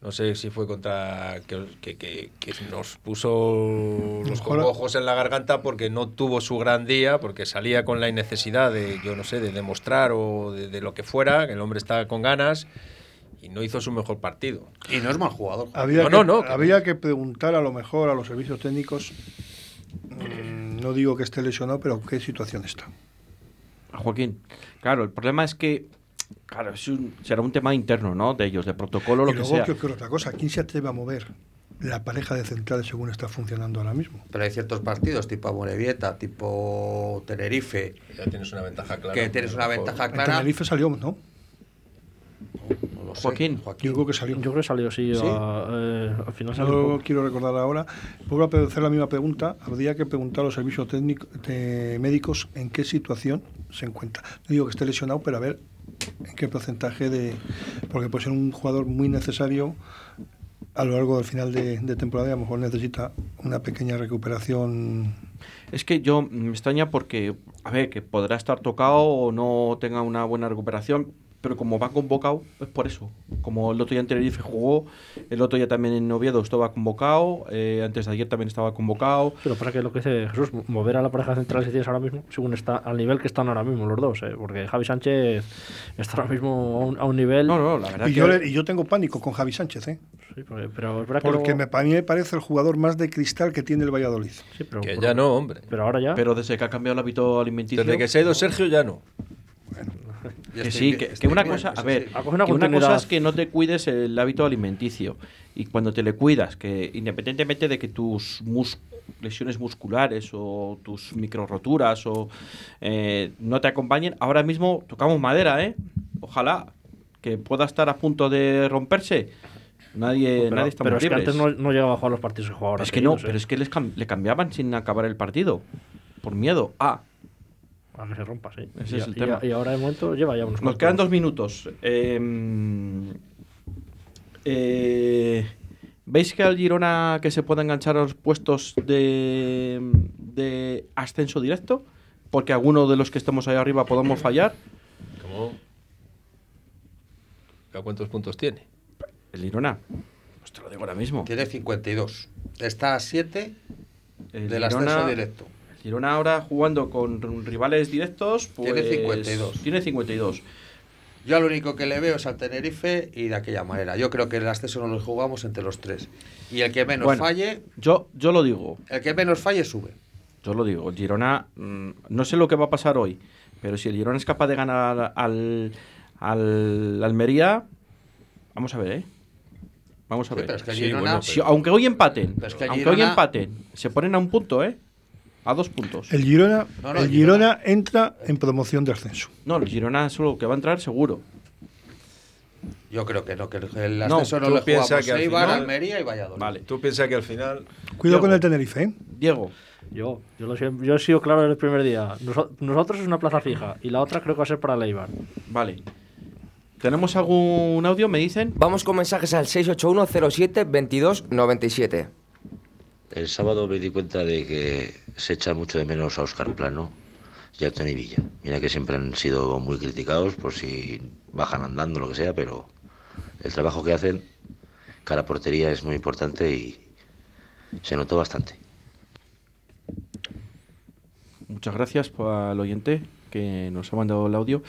Speaker 7: No sé si fue contra. que, que- que- que nos puso los ojos en la garganta porque no tuvo su gran día, porque salía con la necesidad de, yo no sé, de demostrar o de, de lo que fuera, que el hombre estaba con ganas y no hizo su mejor partido.
Speaker 6: Y no es mal jugador.
Speaker 8: Había,
Speaker 7: No,
Speaker 8: que,
Speaker 7: no, no, que-
Speaker 8: había que preguntar a lo mejor a los servicios técnicos, mm, no digo que esté lesionado, pero qué situación está.
Speaker 3: A Joaquín. Claro, el problema es que. Claro, es un- será un tema interno, ¿no? De ellos, de protocolo, lo
Speaker 8: y
Speaker 3: que
Speaker 8: luego
Speaker 3: sea.
Speaker 8: que ocurre otra cosa, ¿quién se atreve a mover la pareja de centrales según está funcionando ahora mismo?
Speaker 6: Pero hay ciertos partidos, tipo Amorebieta, tipo Tenerife,
Speaker 7: Ya tienes una ventaja clara.
Speaker 6: que tienes una ventaja
Speaker 8: En
Speaker 6: clara.
Speaker 8: Tenerife salió, ¿no?
Speaker 6: No lo sé,
Speaker 3: Joaquín.
Speaker 8: Yo creo que salió.
Speaker 5: Yo creo que salió, sí.
Speaker 6: ¿Sí?
Speaker 5: a- eh, al final salió.
Speaker 8: No quiero recordar ahora. Vuelvo a hacer la misma pregunta. Habría que preguntar a los servicios técnicos de médicos en qué situación se encuentra. No digo que esté lesionado, pero a ver en qué porcentaje de. Porque puede ser un jugador muy necesario a lo largo del final de, de temporada y a lo mejor necesita una pequeña recuperación.
Speaker 3: Es que yo mm, me extraña porque, a ver, que podrá estar tocado o no tenga una buena recuperación, pero como va convocado, es por eso. Como el otro día en Tenerife jugó, el otro día también en Oviedo estaba convocado, eh, antes de ayer también estaba convocado.
Speaker 5: Pero pasa que lo que dice Jesús, mover a la pareja central si tienes ahora mismo, según está al nivel que están ahora mismo los dos, ¿eh? porque Javi Sánchez está ahora mismo a un, a un nivel.
Speaker 3: No, no, la verdad
Speaker 8: Y
Speaker 3: que...
Speaker 8: yo, le- y yo tengo pánico con Javi Sánchez, ¿eh?
Speaker 5: Sí, porque- pero es verdad que
Speaker 8: porque
Speaker 5: luego-
Speaker 8: me, para mí me parece el jugador más de cristal que tiene el Valladolid.
Speaker 5: Sí, pero,
Speaker 7: Que
Speaker 5: por-
Speaker 7: ya no, hombre.
Speaker 5: pero ahora ya.
Speaker 3: Pero desde que ha cambiado el hábito alimenticio...
Speaker 7: Desde que se ha ido Sergio ya no.
Speaker 6: Y
Speaker 3: Que sí, que, una
Speaker 6: bien,
Speaker 3: cosa, a ver,
Speaker 6: sí.
Speaker 5: Una
Speaker 3: que una cosa es que no te cuides el hábito alimenticio y cuando te le cuidas, que independientemente de que tus mus- lesiones musculares o tus micro roturas o eh, no te acompañen, ahora mismo tocamos madera, ¿eh? Ojalá que pueda estar a punto de romperse. Nadie,
Speaker 5: pero,
Speaker 3: nadie está
Speaker 5: pero es que antes no, no llegaba a jugar los partidos que jugaba ahora.
Speaker 3: es que no,
Speaker 5: ¿eh?
Speaker 3: pero es que les cam- le cambiaban sin acabar el partido. Por miedo. Ah,
Speaker 5: A que se rompa, sí.
Speaker 3: Ese
Speaker 5: y,
Speaker 3: es el
Speaker 5: y-
Speaker 3: tema.
Speaker 5: y ahora de momento lleva ya unos
Speaker 3: Nos quedan dos minutos. Eh, eh, ¿Veis que al Girona que se puede enganchar a los puestos de, de ascenso directo? Porque alguno de los que estamos ahí arriba podemos fallar.
Speaker 7: ¿Cómo? ¿A cuántos puntos tiene?
Speaker 3: El Girona. Pues te lo digo ahora mismo.
Speaker 6: Tiene 52. Está a 7
Speaker 3: El
Speaker 6: del
Speaker 3: Girona-
Speaker 6: ascenso directo.
Speaker 3: Girona ahora jugando con rivales directos. Pues,
Speaker 6: Tiene 52.
Speaker 3: Tiene 52.
Speaker 6: Yo lo único que le veo es al Tenerife y de aquella manera. Yo creo que el ascenso no lo jugamos entre los tres. Y el que menos
Speaker 3: Bueno.
Speaker 6: falle,
Speaker 3: Yo, yo lo digo.
Speaker 6: el que menos falle sube.
Speaker 3: Yo lo digo, Girona, mm, no sé lo que va a pasar hoy, pero si el Girona es capaz de ganar al, al Almería, vamos a ver, ¿eh? Vamos a
Speaker 6: Sí,
Speaker 3: ver.
Speaker 6: pero es que
Speaker 7: Sí, bueno,
Speaker 3: Si- aunque hoy empaten,
Speaker 6: Pero es que el
Speaker 3: aunque hoy empaten, se ponen a un punto, ¿eh? A dos puntos.
Speaker 8: El Girona,
Speaker 6: No, no,
Speaker 8: el
Speaker 6: Girona-
Speaker 8: Girona entra en promoción de ascenso.
Speaker 3: No, el Girona solo que va a entrar seguro.
Speaker 6: Yo creo que no, que el,
Speaker 3: No,
Speaker 6: ascenso no, lo
Speaker 7: piensas
Speaker 6: jugamos
Speaker 7: que al final-
Speaker 6: Almería y Valladolid.
Speaker 3: Vale.
Speaker 7: Tú piensas que al final.
Speaker 8: Cuidado
Speaker 3: Diego.
Speaker 8: con el Tenerife, ¿eh?
Speaker 3: Diego,
Speaker 5: Yo, yo, lo yo he sido claro desde el primer día. Noso- nosotros es una plaza fija y la otra creo que va a ser para Leibar.
Speaker 3: vale. ¿Tenemos algún audio? ¿Me dicen?
Speaker 11: Vamos con mensajes al 681-07-2297.
Speaker 12: El sábado me di cuenta de que se echa mucho de menos a Oscar Plano y a Tony Villa. Mira que siempre han sido muy criticados por si bajan andando, lo que sea, pero el trabajo que hacen cara portería es muy importante y se notó bastante.
Speaker 3: Muchas gracias al oyente que nos ha mandado el audio.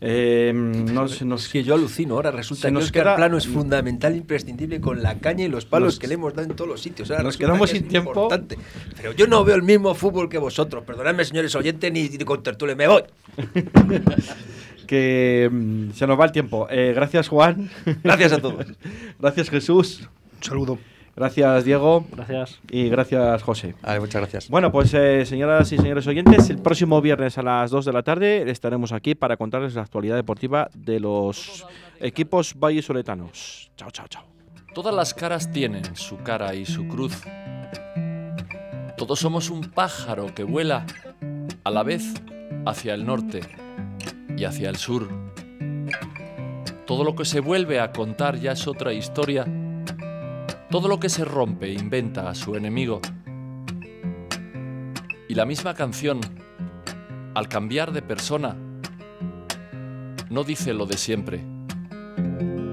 Speaker 3: Eh, nos, nos-
Speaker 7: Es que yo alucino. Ahora resulta que
Speaker 3: nos
Speaker 7: Oscar
Speaker 3: queda-
Speaker 7: Plano es fundamental, imprescindible con la caña y los palos
Speaker 3: Nos-
Speaker 7: que le hemos dado en todos los sitios. Ahora
Speaker 3: nos quedamos
Speaker 7: que
Speaker 3: sin tiempo.
Speaker 7: importante. Pero yo no veo el mismo fútbol que vosotros. Perdonadme, señores oyentes, ni, ni con tertulia. Me voy. *laughs*
Speaker 3: que mm, se nos va el tiempo. Eh, gracias, Juan.
Speaker 7: Gracias a todos. *laughs*
Speaker 3: gracias, Jesús.
Speaker 8: Un saludo.
Speaker 3: Gracias, Diego.
Speaker 5: Gracias.
Speaker 3: Y gracias, José.
Speaker 6: Vale, muchas gracias.
Speaker 3: Bueno, pues eh, señoras y señores oyentes, el próximo viernes a las 2 de la tarde estaremos aquí para contarles la actualidad deportiva de los equipos vallisoletanos. Chao, chao, chao.
Speaker 11: Todas las caras tienen su cara y su cruz. Todos somos un pájaro que vuela a la vez hacia el norte y hacia el sur. Todo lo que se vuelve a contar ya es otra historia. Todo lo que se rompe inventa a su enemigo. Y la misma canción, al cambiar de persona, no dice lo de siempre,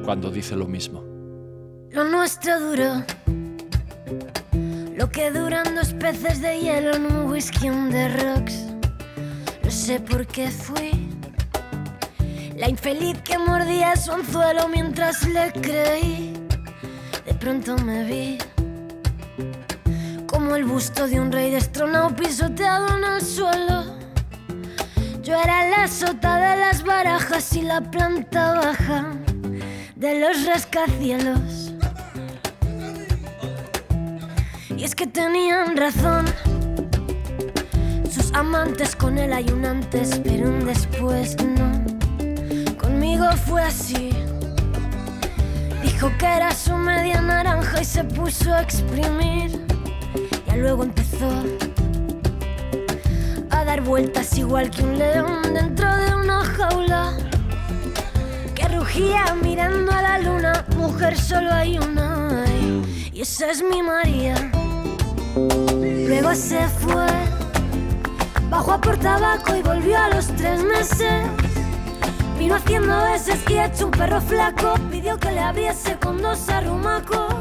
Speaker 11: cuando dice lo mismo.
Speaker 13: Lo nuestro duró. Lo que duran dos peces de hielo en un whisky on rocks. No sé por qué fui la infeliz que mordía su anzuelo mientras le creí. De pronto me vi como el busto de un rey destronado pisoteado en el suelo. Yo era la sota de las barajas y la planta baja de los rascacielos. Y es que tenían razón. Sus amantes con él hay un antes, pero un después no. Conmigo fue así. Que era su media naranja y se puso a exprimir. Ya luego empezó a dar vueltas igual que un león dentro de una jaula. Que rugía mirando a la luna. Mujer, solo hay una. Y esa es mi María. Luego se fue, bajó a por tabaco y volvió a los tres meses. Vino haciendo y hecho un perro flaco. Pidió que le abriese con dos arrumacos.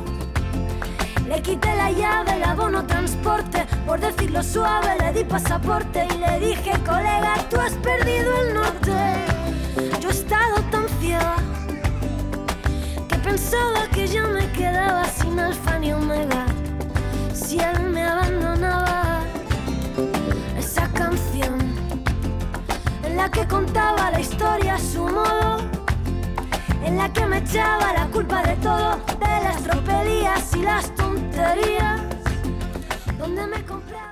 Speaker 13: Le quité la llave, el abono transporte. Por decirlo suave, le di pasaporte y le dije, colega, tú has perdido el norte. Yo he estado tan ciega que pensaba que ya me quedaba sin alfa ni omega. Si él me abandonaba, esa canción la que contaba la historia a su modo, en la que me echaba la culpa de todo, de las tropelías y las tonterías, donde me compraba.